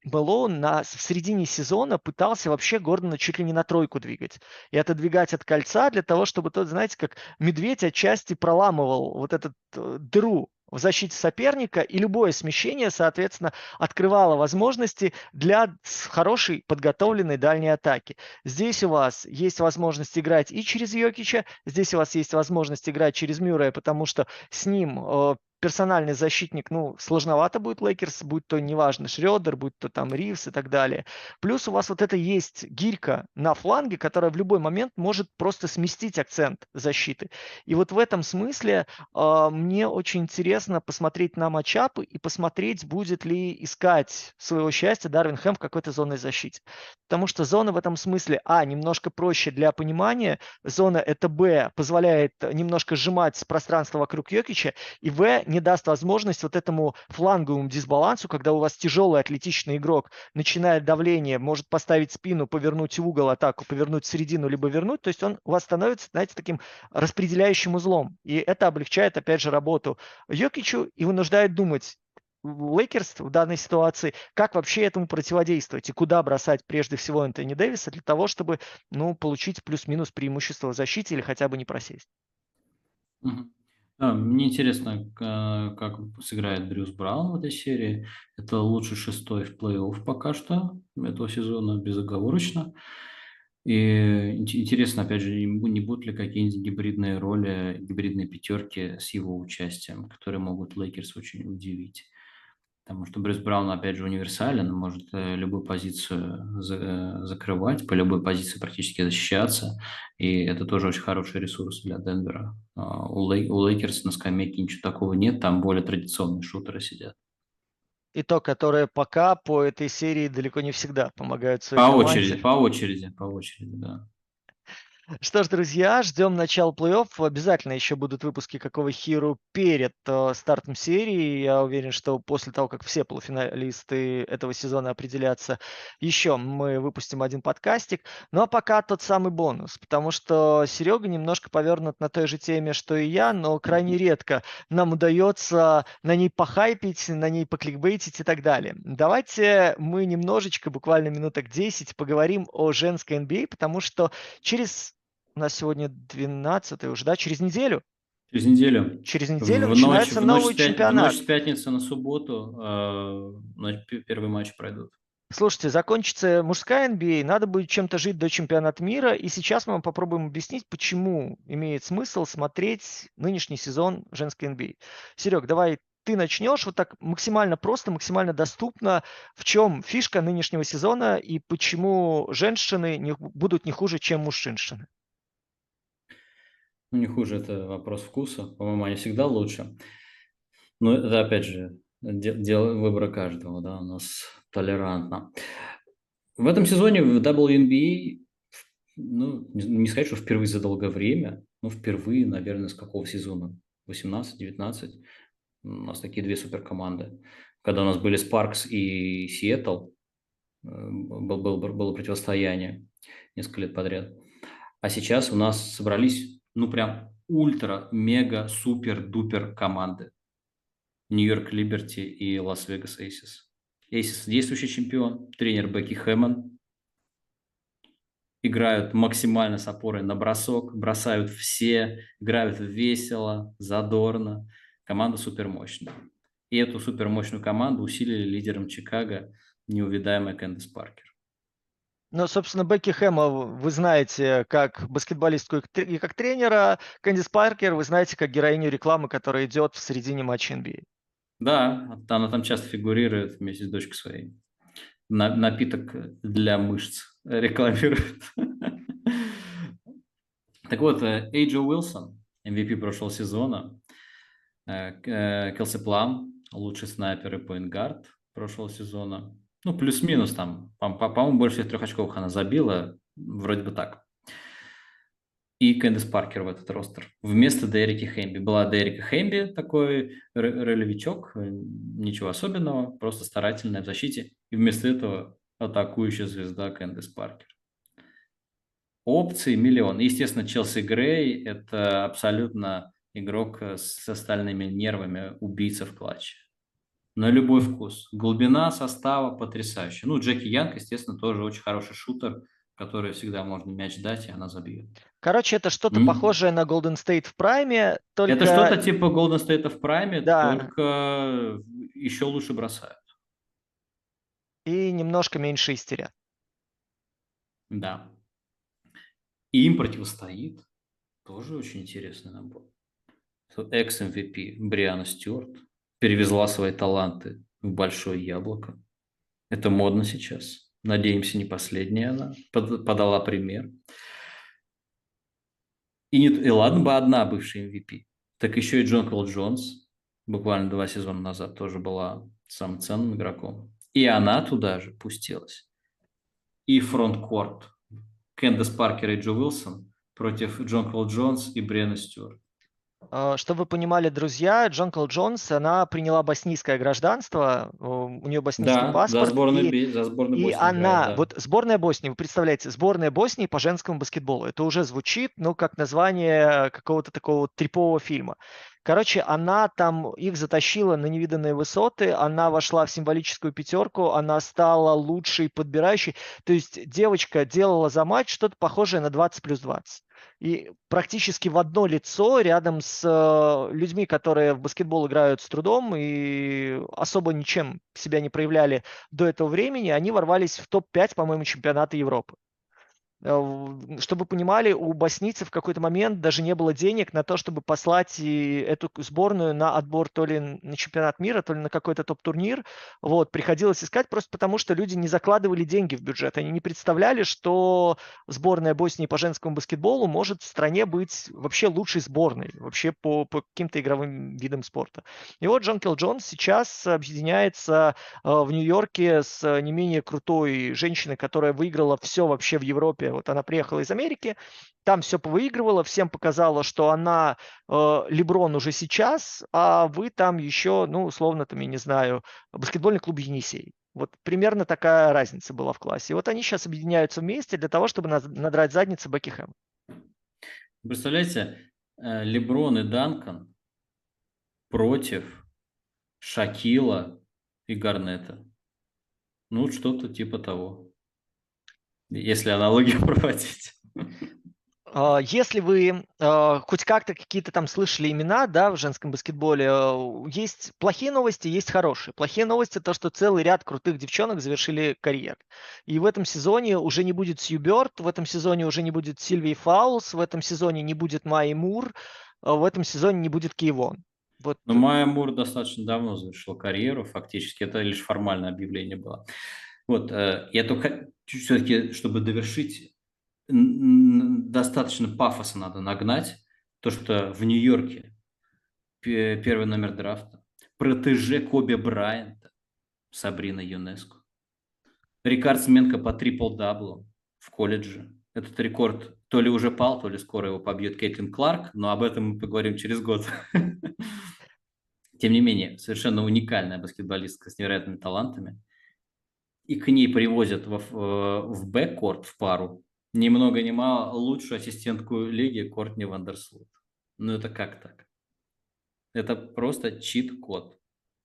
Мэлоун на, в середине сезона пытался вообще Гордона чуть ли не на тройку двигать. И отодвигать от кольца для того, чтобы тот, знаете, как медведь отчасти проламывал вот этот э, дыру в защите соперника, и любое смещение, соответственно, открывало возможности для хорошей подготовленной дальней атаки. Здесь у вас есть возможность играть и через Йокича, здесь у вас есть возможность играть через Мюррея, потому что с ним э, персональный защитник, ну, сложновато будет Лейкерс, будь то, неважно, Шредер, будь то там Ривс и так далее. Плюс у вас вот это есть гирька на фланге, которая в любой момент может просто сместить акцент защиты. И вот в этом смысле э, мне очень интересно посмотреть на матчапы и посмотреть, будет ли искать своего счастья Дарвин Хэм в какой-то зонной защите. Потому что зона в этом смысле, а, немножко проще для понимания, зона это, б, позволяет немножко сжимать пространство вокруг Йокича, и в, не даст возможность вот этому фланговому дисбалансу, когда у вас тяжелый атлетичный игрок начинает давление, может поставить спину, повернуть в угол атаку, повернуть в середину, либо вернуть, то есть он у вас становится, знаете, таким распределяющим узлом. И это облегчает, опять же, работу Йокичу и вынуждает думать, Лейкерс в данной ситуации, как вообще этому противодействовать и куда бросать прежде всего Энтони Дэвиса для того, чтобы ну, получить плюс-минус преимущество в защите или хотя бы не просесть. Mm-hmm. Мне интересно, как сыграет Брюс Браун в этой серии. Это лучший шестой в плей-офф пока что этого сезона, безоговорочно. И интересно, опять же, не будут ли какие-нибудь гибридные роли, гибридные пятерки с его участием, которые могут Лейкерс очень удивить. Потому что Брюс Браун, опять же, универсален, может э, любую позицию за, закрывать, по любой позиции практически защищаться. И это тоже очень хороший ресурс для Денвера. А у, Лей, у Лейкерс на скамейке ничего такого нет, там более традиционные шутеры сидят. И то, которые пока по этой серии далеко не всегда помогают своей По команде. очереди, по очереди, по очереди, да. Что ж, друзья, ждем начала плей-офф. Обязательно еще будут выпуски какого хиру перед э, стартом серии. Я уверен, что после того, как все полуфиналисты этого сезона определятся, еще мы выпустим один подкастик. Ну а пока тот самый бонус, потому что Серега немножко повернут на той же теме, что и я, но крайне редко нам удается на ней похайпить, на ней покликбейтить и так далее. Давайте мы немножечко, буквально минуток 10, поговорим о женской NBA, а, потому что через у нас сегодня 12 уже, да, через неделю. Через неделю. Через неделю в начинается ночь, новый в ночь чемпионат. В ночь с пятницы на субботу э, первый матч пройдут. Слушайте, закончится мужская NBA, надо будет чем-то жить до чемпионата мира, и сейчас мы вам попробуем объяснить, почему имеет смысл смотреть нынешний сезон женской NBA. Серег, давай ты начнешь вот так максимально просто, максимально доступно, в чем фишка нынешнего сезона и почему женщины не, будут не хуже, чем мужчинщины? Ну, не хуже, это вопрос вкуса. По-моему, они всегда лучше. Но это, опять же, дело выбора каждого, да, у нас толерантно. В этом сезоне в WNBA, ну, не сказать, что впервые за долгое время, но впервые, наверное, с какого сезона? 18-19? У нас такие две суперкоманды. Когда у нас были Спаркс и Сиэтл, был, был, было противостояние несколько лет подряд. А сейчас у нас собрались, ну, прям ультра-мега-супер-дупер команды. Нью-Йорк Либерти и Лас-Вегас Эйсис. Эйсис – действующий чемпион, тренер Бекки Хэммон. Играют максимально с опорой на бросок, бросают все, играют весело, задорно. Команда супермощная. И эту супермощную команду усилили лидером Чикаго неувидаемая Кэндис Паркер. Ну, собственно, Бекки Хэма вы знаете как баскетболистку и как тренера. Кэндис Паркер вы знаете как героиню рекламы, которая идет в середине матча NBA. Да, она там часто фигурирует вместе с дочкой своей. напиток для мышц <laughs> рекламирует. Так вот, э, Эйджо Уилсон, MVP прошлого сезона, э, э, Келси Плам, лучший снайпер и поингард прошлого сезона. Ну, плюс-минус там, по-моему, больше трех очков она забила, вроде бы так и Кэндис Паркер в этот ростер. Вместо Дерека Хэмби. Была Дерека Хэмби, такой ролевичок, э, ничего особенного, просто старательная в защите. И вместо этого атакующая звезда Кэндис Паркер. Опции миллион. Естественно, Челси Грей – это абсолютно игрок с остальными нервами, убийца в клатче. На любой вкус. Глубина состава потрясающая. Ну, Джеки Янг, естественно, тоже очень хороший шутер – которой всегда можно мяч дать, и она забьет. Короче, это что-то mm. похожее на Golden State в прайме, только... Это что-то типа Golden State в прайме, да. только еще лучше бросают. И немножко меньше истерят. Да. И им противостоит тоже очень интересный набор. Экс- MVP Бриана Стюарт перевезла свои таланты в большое яблоко. Это модно сейчас. Надеемся, не последняя она подала пример. И, не, и ладно бы одна бывшая MVP, так еще и Джонкуэл Джонс буквально два сезона назад тоже была самым ценным игроком. И она туда же пустилась. И frontcourt Кэндис Паркер и Эйджа Уилсон против Джонкуэл Джонс и Бриана Стюарт. А, чтобы вы понимали, друзья, Джон Кол Джонс, она приняла боснийское гражданство, у нее боснийский да, паспорт. За сборную, и, за сборную и Боснии. она, играет, да. вот сборная Боснии, вы представляете, сборная Боснии по женскому баскетболу. Это уже звучит, ну, как название какого-то такого трипового фильма. Короче, она там их затащила на невиданные высоты, она вошла в символическую пятерку, она стала лучшей подбирающей. То есть девочка делала за матч что-то похожее на 20 плюс 20 и практически в одно лицо рядом с э, людьми, которые в баскетбол играют с трудом и особо ничем себя не проявляли до этого времени, они ворвались в топ-5, по-моему, чемпионата Европы. Э, чтобы вы понимали, у боснийцев в какой-то момент даже не было денег на то, чтобы послать эту сборную на отбор то ли на чемпионат мира, то ли на какой-то топ-турнир. Вот, приходилось искать просто потому, что люди не закладывали деньги в бюджет. Они не представляли, что сборная Боснии по женскому баскетболу может в стране быть вообще лучшей сборной, вообще по, по каким-то игровым видам спорта. И вот Джон Килл Джонс сейчас объединяется э, в Нью-Йорке с не менее крутой женщиной, которая выиграла все вообще в Европе вот она приехала из Америки, там все повыигрывала, всем показала, что она э, Леброн уже сейчас, а вы там еще, ну, условно, там, я не знаю, баскетбольный клуб Енисей. Вот примерно такая разница была в классе. И вот они сейчас объединяются вместе для того, чтобы надрать задницу Бекихем. Представляете, э, Леброн и Данкан против Шакила и Гарнета. Ну, что-то типа того если аналогию <laughs> проводить. А, если вы а, хоть как-то какие-то там слышали имена, да, в женском баскетболе, а, есть плохие новости, есть хорошие. Плохие новости то, что целый ряд крутых девчонок завершили карьеру. И в этом сезоне уже не будет Сью Бёрд, в этом сезоне уже не будет Сильвии Фаулс, в этом сезоне не будет Майи Мур, в этом сезоне не будет Кейвон. Вот. Но Майя Мур достаточно давно завершила карьеру, фактически это лишь формальное объявление было. Вот, э, я только все-таки, чтобы довершить достаточно пафоса надо нагнать, то, что в Нью-Йорке первый номер драфта, протеже Коби Брайанта, Сабрина ЮНЕСКО, Рикард Сменко по трипл-даблу в колледже. Этот рекорд то ли уже пал, то ли скоро его побьет Кейтлин Кларк, но об этом мы поговорим через год. <laughs> Тем не менее, совершенно уникальная баскетболистка с невероятными талантами. И к ней привозят в, в бэккорт, в пару, ни много ни мало лучшую ассистентку лиги Кортни Вандерслут. Ну это как так? Это просто чит-код.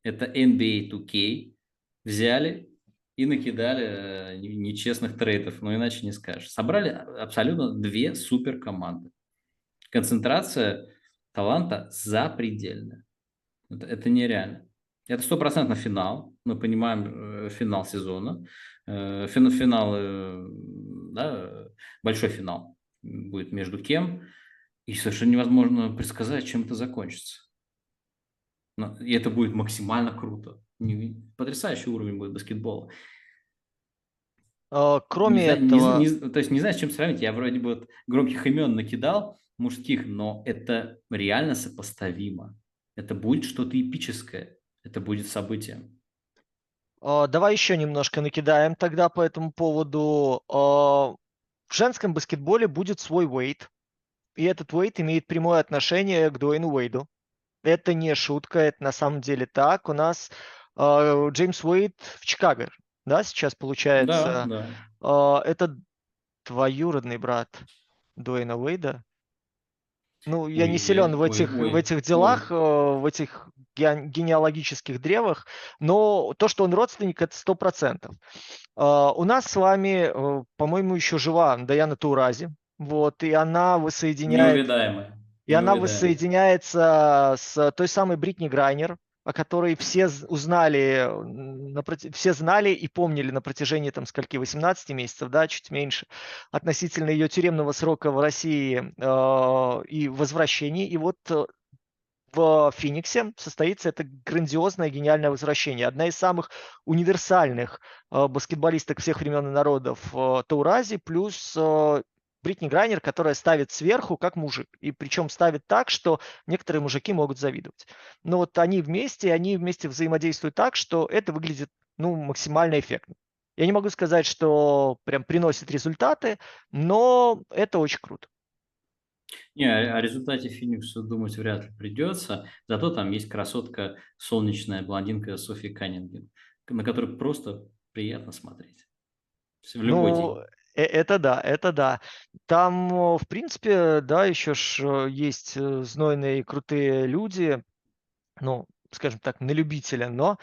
Это NBA 2K взяли и накидали э, нечестных трейдов, но иначе не скажешь. Собрали абсолютно две супер команды. Концентрация таланта запредельная. Это, это нереально. Это стопроцентно финал. Мы понимаем э, финал сезона. Э, финал, э, да, большой финал будет между кем. И совершенно невозможно предсказать, чем это закончится. И это будет максимально круто. Потрясающий уровень будет баскетбола. А, кроме не, этого... Не, не, то есть не знаю, с чем сравнить. Я вроде бы вот громких имен накидал, мужских, но это реально сопоставимо. Это будет что-то эпическое. Это будет событие. Uh, давай еще немножко накидаем тогда по этому поводу. Uh, в женском баскетболе будет свой вейт, и этот вейт имеет прямое отношение к Дуэйну Уэйду. Это не шутка, это на самом деле так. У нас uh, Джеймс Уэйд в Чикаго, да, сейчас получается. Да, да. Это двоюродный брат Дуэйна Уэйда. Ну, я ой, не силен в этих, ой, в этих делах, ой. в этих генеалогических древах, но то, что он родственник, это сто процентов. А, у нас с вами, э, по-моему, еще жива Даяна Турази, вот, и она воссоединяет... Неувидаемая. И она воссоединяется с той самой Бритни Грайнер, о которой все узнали, все знали и помнили на протяжении там скольки, 18 месяцев, да, чуть меньше, относительно ее тюремного срока в России э, и возвращении. И вот э, в Фениксе состоится это грандиозное, гениальное возвращение. Одна из самых универсальных э, баскетболисток всех времен и народов э, Таурази, плюс э, Бритни Грайнер, которая ставит сверху как мужик. И причем ставит так, что некоторые мужики могут завидовать. Но вот они вместе, они вместе взаимодействуют так, что это выглядит ну, максимально эффектно. Я не могу сказать, что прям приносит результаты, но это очень круто. Не, о результате Феникса думать вряд ли придется. Зато там есть красотка, солнечная блондинка Софи Каннингем, на которую просто приятно смотреть. В любой ну, день. Э, это да, это да. Там, в принципе, да, еще ж э, есть э, знойные крутые люди, ну, скажем так, на любителя, но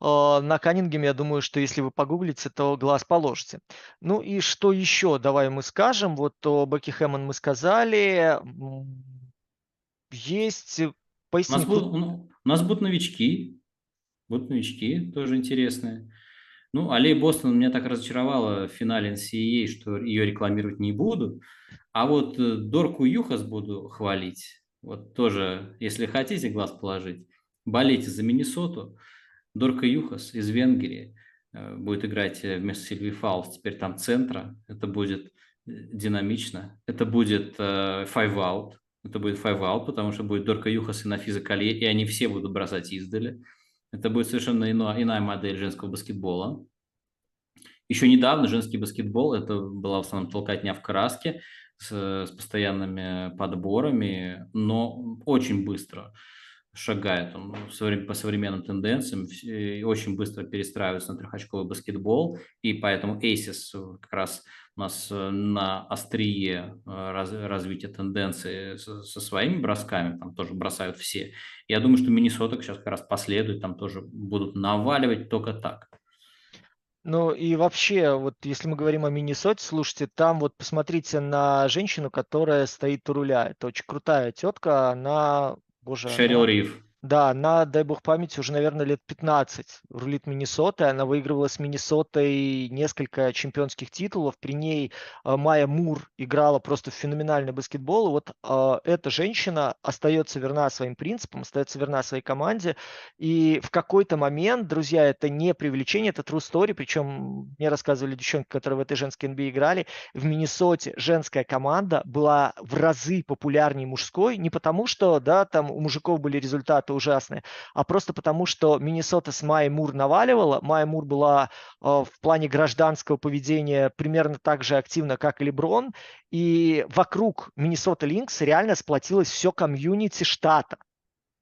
а, на Каннингеме, я думаю, что если вы погуглите, то глаз положите. Ну и что еще, давай мы скажем. Вот о Бекки Хэммон мы сказали. Есть... Поясни... У, нас будут, у нас будут новички. Будут новички, тоже интересные. Ну, Алей Бостон меня так разочаровала в финале NCAA, что ее рекламировать не буду. А вот э, Дорку Юхас буду хвалить. Вот тоже, если хотите глаз положить, болейте за Миннесоту. Дорка Юхас из Венгрии э, будет играть э, вместо Сильви Фаус. Теперь там центра. Это будет динамично. Это будет э, five out. Это будет five out, потому что будет Дорка Юхас и на физикале, и они все будут бросать издали. Это будет совершенно ино, иная модель женского баскетбола. Еще недавно женский баскетбол, это была в основном толкотня в краске с, с постоянными подборами, но очень быстро шагает он по современным тенденциям, очень быстро перестраивается на трехочковый баскетбол, и поэтому Aces как раз у нас э, на острие э, раз, развития тенденции со своими бросками, там тоже бросают все. Я думаю, что Миннесота сейчас как раз последует, там тоже будут наваливать только так. Ну и вообще, вот если мы говорим о Миннесоте, слушайте, там вот посмотрите на женщину, которая стоит у руля. Это очень крутая тетка, она, боже, Шерил Риф. Да, она, дай бог памяти, уже, наверное, лет 15 рулит Миннесотой. Она выигрывала с Миннесотой несколько чемпионских титулов. При ней э, Майя Мур играла просто в феноменальный баскетбол. И вот э, эта женщина остается верна своим принципам, остается верна своей команде. И в какой-то момент, друзья, это не привлечение, это true story. Причем мне рассказывали девчонки, которые в этой женской NBA играли. В Миннесоте женская команда была в разы популярнее мужской. Не потому, что да, там у мужиков были результаты ужасные, а просто потому, что Миннесота с Майей Мур наваливала. Майя Мур была э, в плане гражданского поведения примерно так же активна, как и Леброн, и вокруг Миннесота Линкс реально сплотилось все комьюнити штата.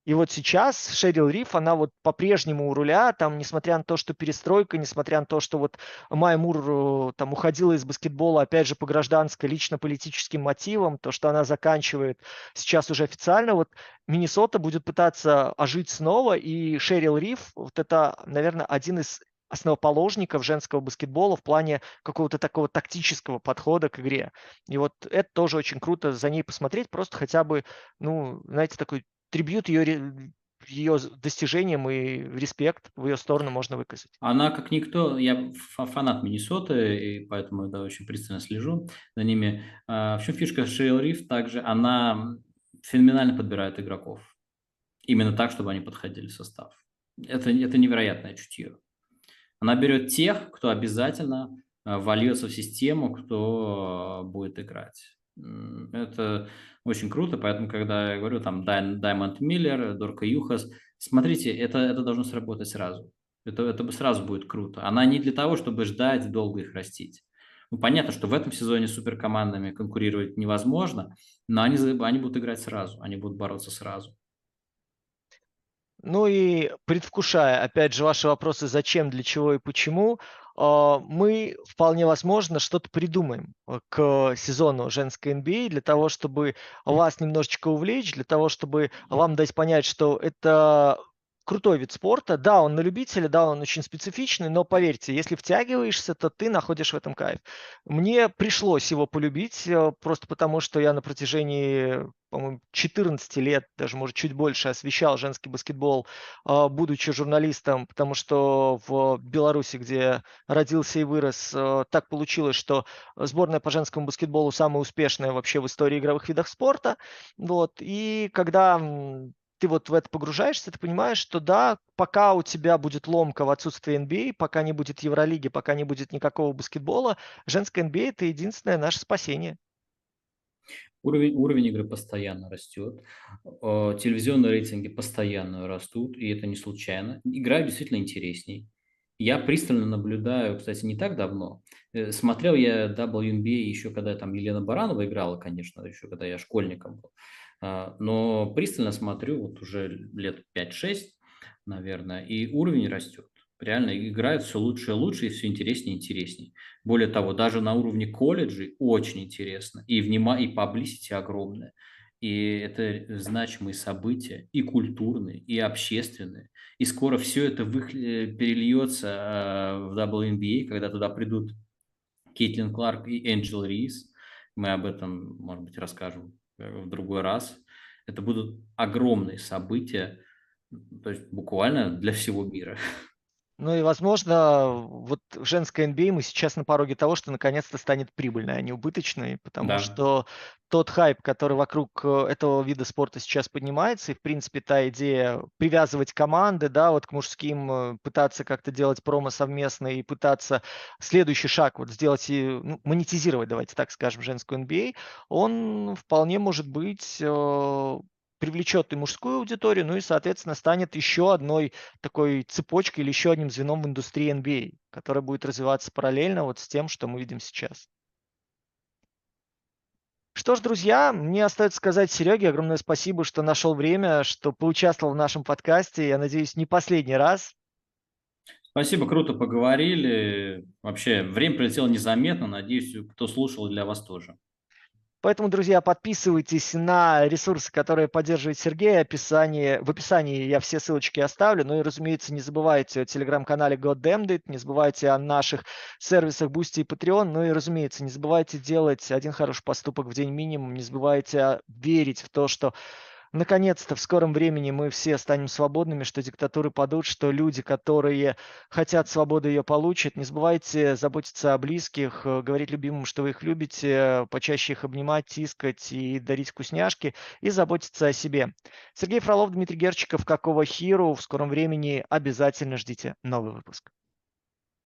И вот сейчас Шерил Риф, она вот по-прежнему у руля, там, несмотря на то, что перестройка, несмотря на то, что вот Майя Мур э, там уходила из баскетбола, опять же, по гражданской, лично-политическим мотивам, то, что она заканчивает сейчас уже официально, вот Миннесота будет пытаться ожить снова, и Шерил Риф, вот это, наверное, один из основоположников женского баскетбола в плане какого-то такого тактического подхода к игре. И вот это тоже очень круто за ней посмотреть, просто хотя бы, ну, знаете, такой трибьют ее, ее достижениям и респект в ее сторону можно выказать. Она как никто, я фанат Миннесоты, и поэтому да, очень пристально слежу за ними. А, в чем фишка Шейл Риф также, она феноменально подбирает игроков. Именно так, чтобы они подходили в состав. Это, это невероятное чутье. Она берет тех, кто обязательно а, вольется в систему, кто будет играть. Это очень круто, поэтому, когда я говорю там Даймонд Миллер, Дорка Юхас, смотрите, это, это должно сработать сразу. Это, это сразу будет круто. Она не для того, чтобы ждать, долго их растить. Ну, понятно, что в этом сезоне суперкомандами конкурировать невозможно, но они, они будут играть сразу, они будут бороться сразу. Ну и предвкушая, опять же, ваши вопросы, зачем, для чего и почему, мы вполне возможно что-то придумаем э, к сезону женской NBA для того, чтобы вас немножечко увлечь, для того, чтобы вам дать понять, что это крутой вид спорта. Да, он на любителя, да, он очень специфичный, но поверьте, если втягиваешься, то ты находишь в этом кайф. Мне пришлось его полюбить, э, просто потому что я на протяжении, по-моему, 14 лет, даже, может, чуть больше освещал женский баскетбол, э, будучи журналистом, потому что в Беларуси, где родился и вырос, э, так получилось, что сборная по женскому баскетболу самая успешная вообще в истории игровых видов спорта. Вот. И когда ты вот в это погружаешься, ты понимаешь, что да, пока у тебя будет ломка в отсутствии NBA, пока не будет Евролиги, пока не будет никакого баскетбола, женская NBA – это единственное наше спасение. Уровень, уровень игры постоянно растет, телевизионные рейтинги постоянно растут, и это не случайно. Игра действительно интересней. Я пристально наблюдаю, кстати, не так давно. Э, смотрел я WNBA еще когда там Елена Баранова играла, конечно, еще когда я школьником был. А, но пристально смотрю вот уже лет 5-6, наверное, и уровень растет. Реально играют все лучше и лучше, и все интереснее и интереснее. Более того, даже на уровне колледжей очень интересно, и, внима... и паблисити огромное. И это значимые события, и культурные, и общественные. И скоро все это вы... Э, перельется а, в WNBA, когда туда придут Кейтлин Кларк и Энджел Рис. Мы об этом, может быть, расскажем в другой раз. Это будут огромные события, то есть буквально для всего мира. <laughs> Ну и, возможно, вот в женской NBA мы сейчас на пороге того, что наконец-то станет прибыльной, а не убыточной, потому да. что тот хайп, который вокруг э, этого вида спорта сейчас поднимается, и, в принципе, та идея привязывать команды, да, вот к мужским, э, пытаться как-то делать промо совместно и пытаться следующий шаг вот сделать и ну, монетизировать, давайте так скажем, женскую NBA, он вполне может быть э, привлечет и мужскую аудиторию, ну и, соответственно, станет еще одной такой цепочкой или еще одним звеном в индустрии NBA, которая будет развиваться параллельно вот с тем, что мы видим сейчас. Что ж, друзья, мне остается сказать Сереге огромное спасибо, что нашел время, что поучаствовал в нашем подкасте. Я надеюсь, не последний раз. Спасибо, круто поговорили. Вообще, время пролетело незаметно. Надеюсь, кто слушал, для вас тоже. Поэтому, друзья, подписывайтесь на ресурсы, которые поддерживает Сергей. Описание, в описании я все ссылочки оставлю. Ну и, разумеется, не забывайте о телеграм-канале Goddamned не забывайте о наших сервисах Boosty и Patreon. Ну и, разумеется, не забывайте делать один хороший поступок в день минимум. Не забывайте верить в то, что наконец-то в скором времени мы все станем свободными, что диктатуры падут, что люди, которые хотят свободы, ее получат. Не забывайте заботиться о близких, э, говорить любимым, что вы их любите, почаще их обнимать, тискать и дарить вкусняшки, и заботиться о себе. Сергей Фролов, Дмитрий Герчиков, Какого Хиру. В скором времени обязательно ждите новый выпуск.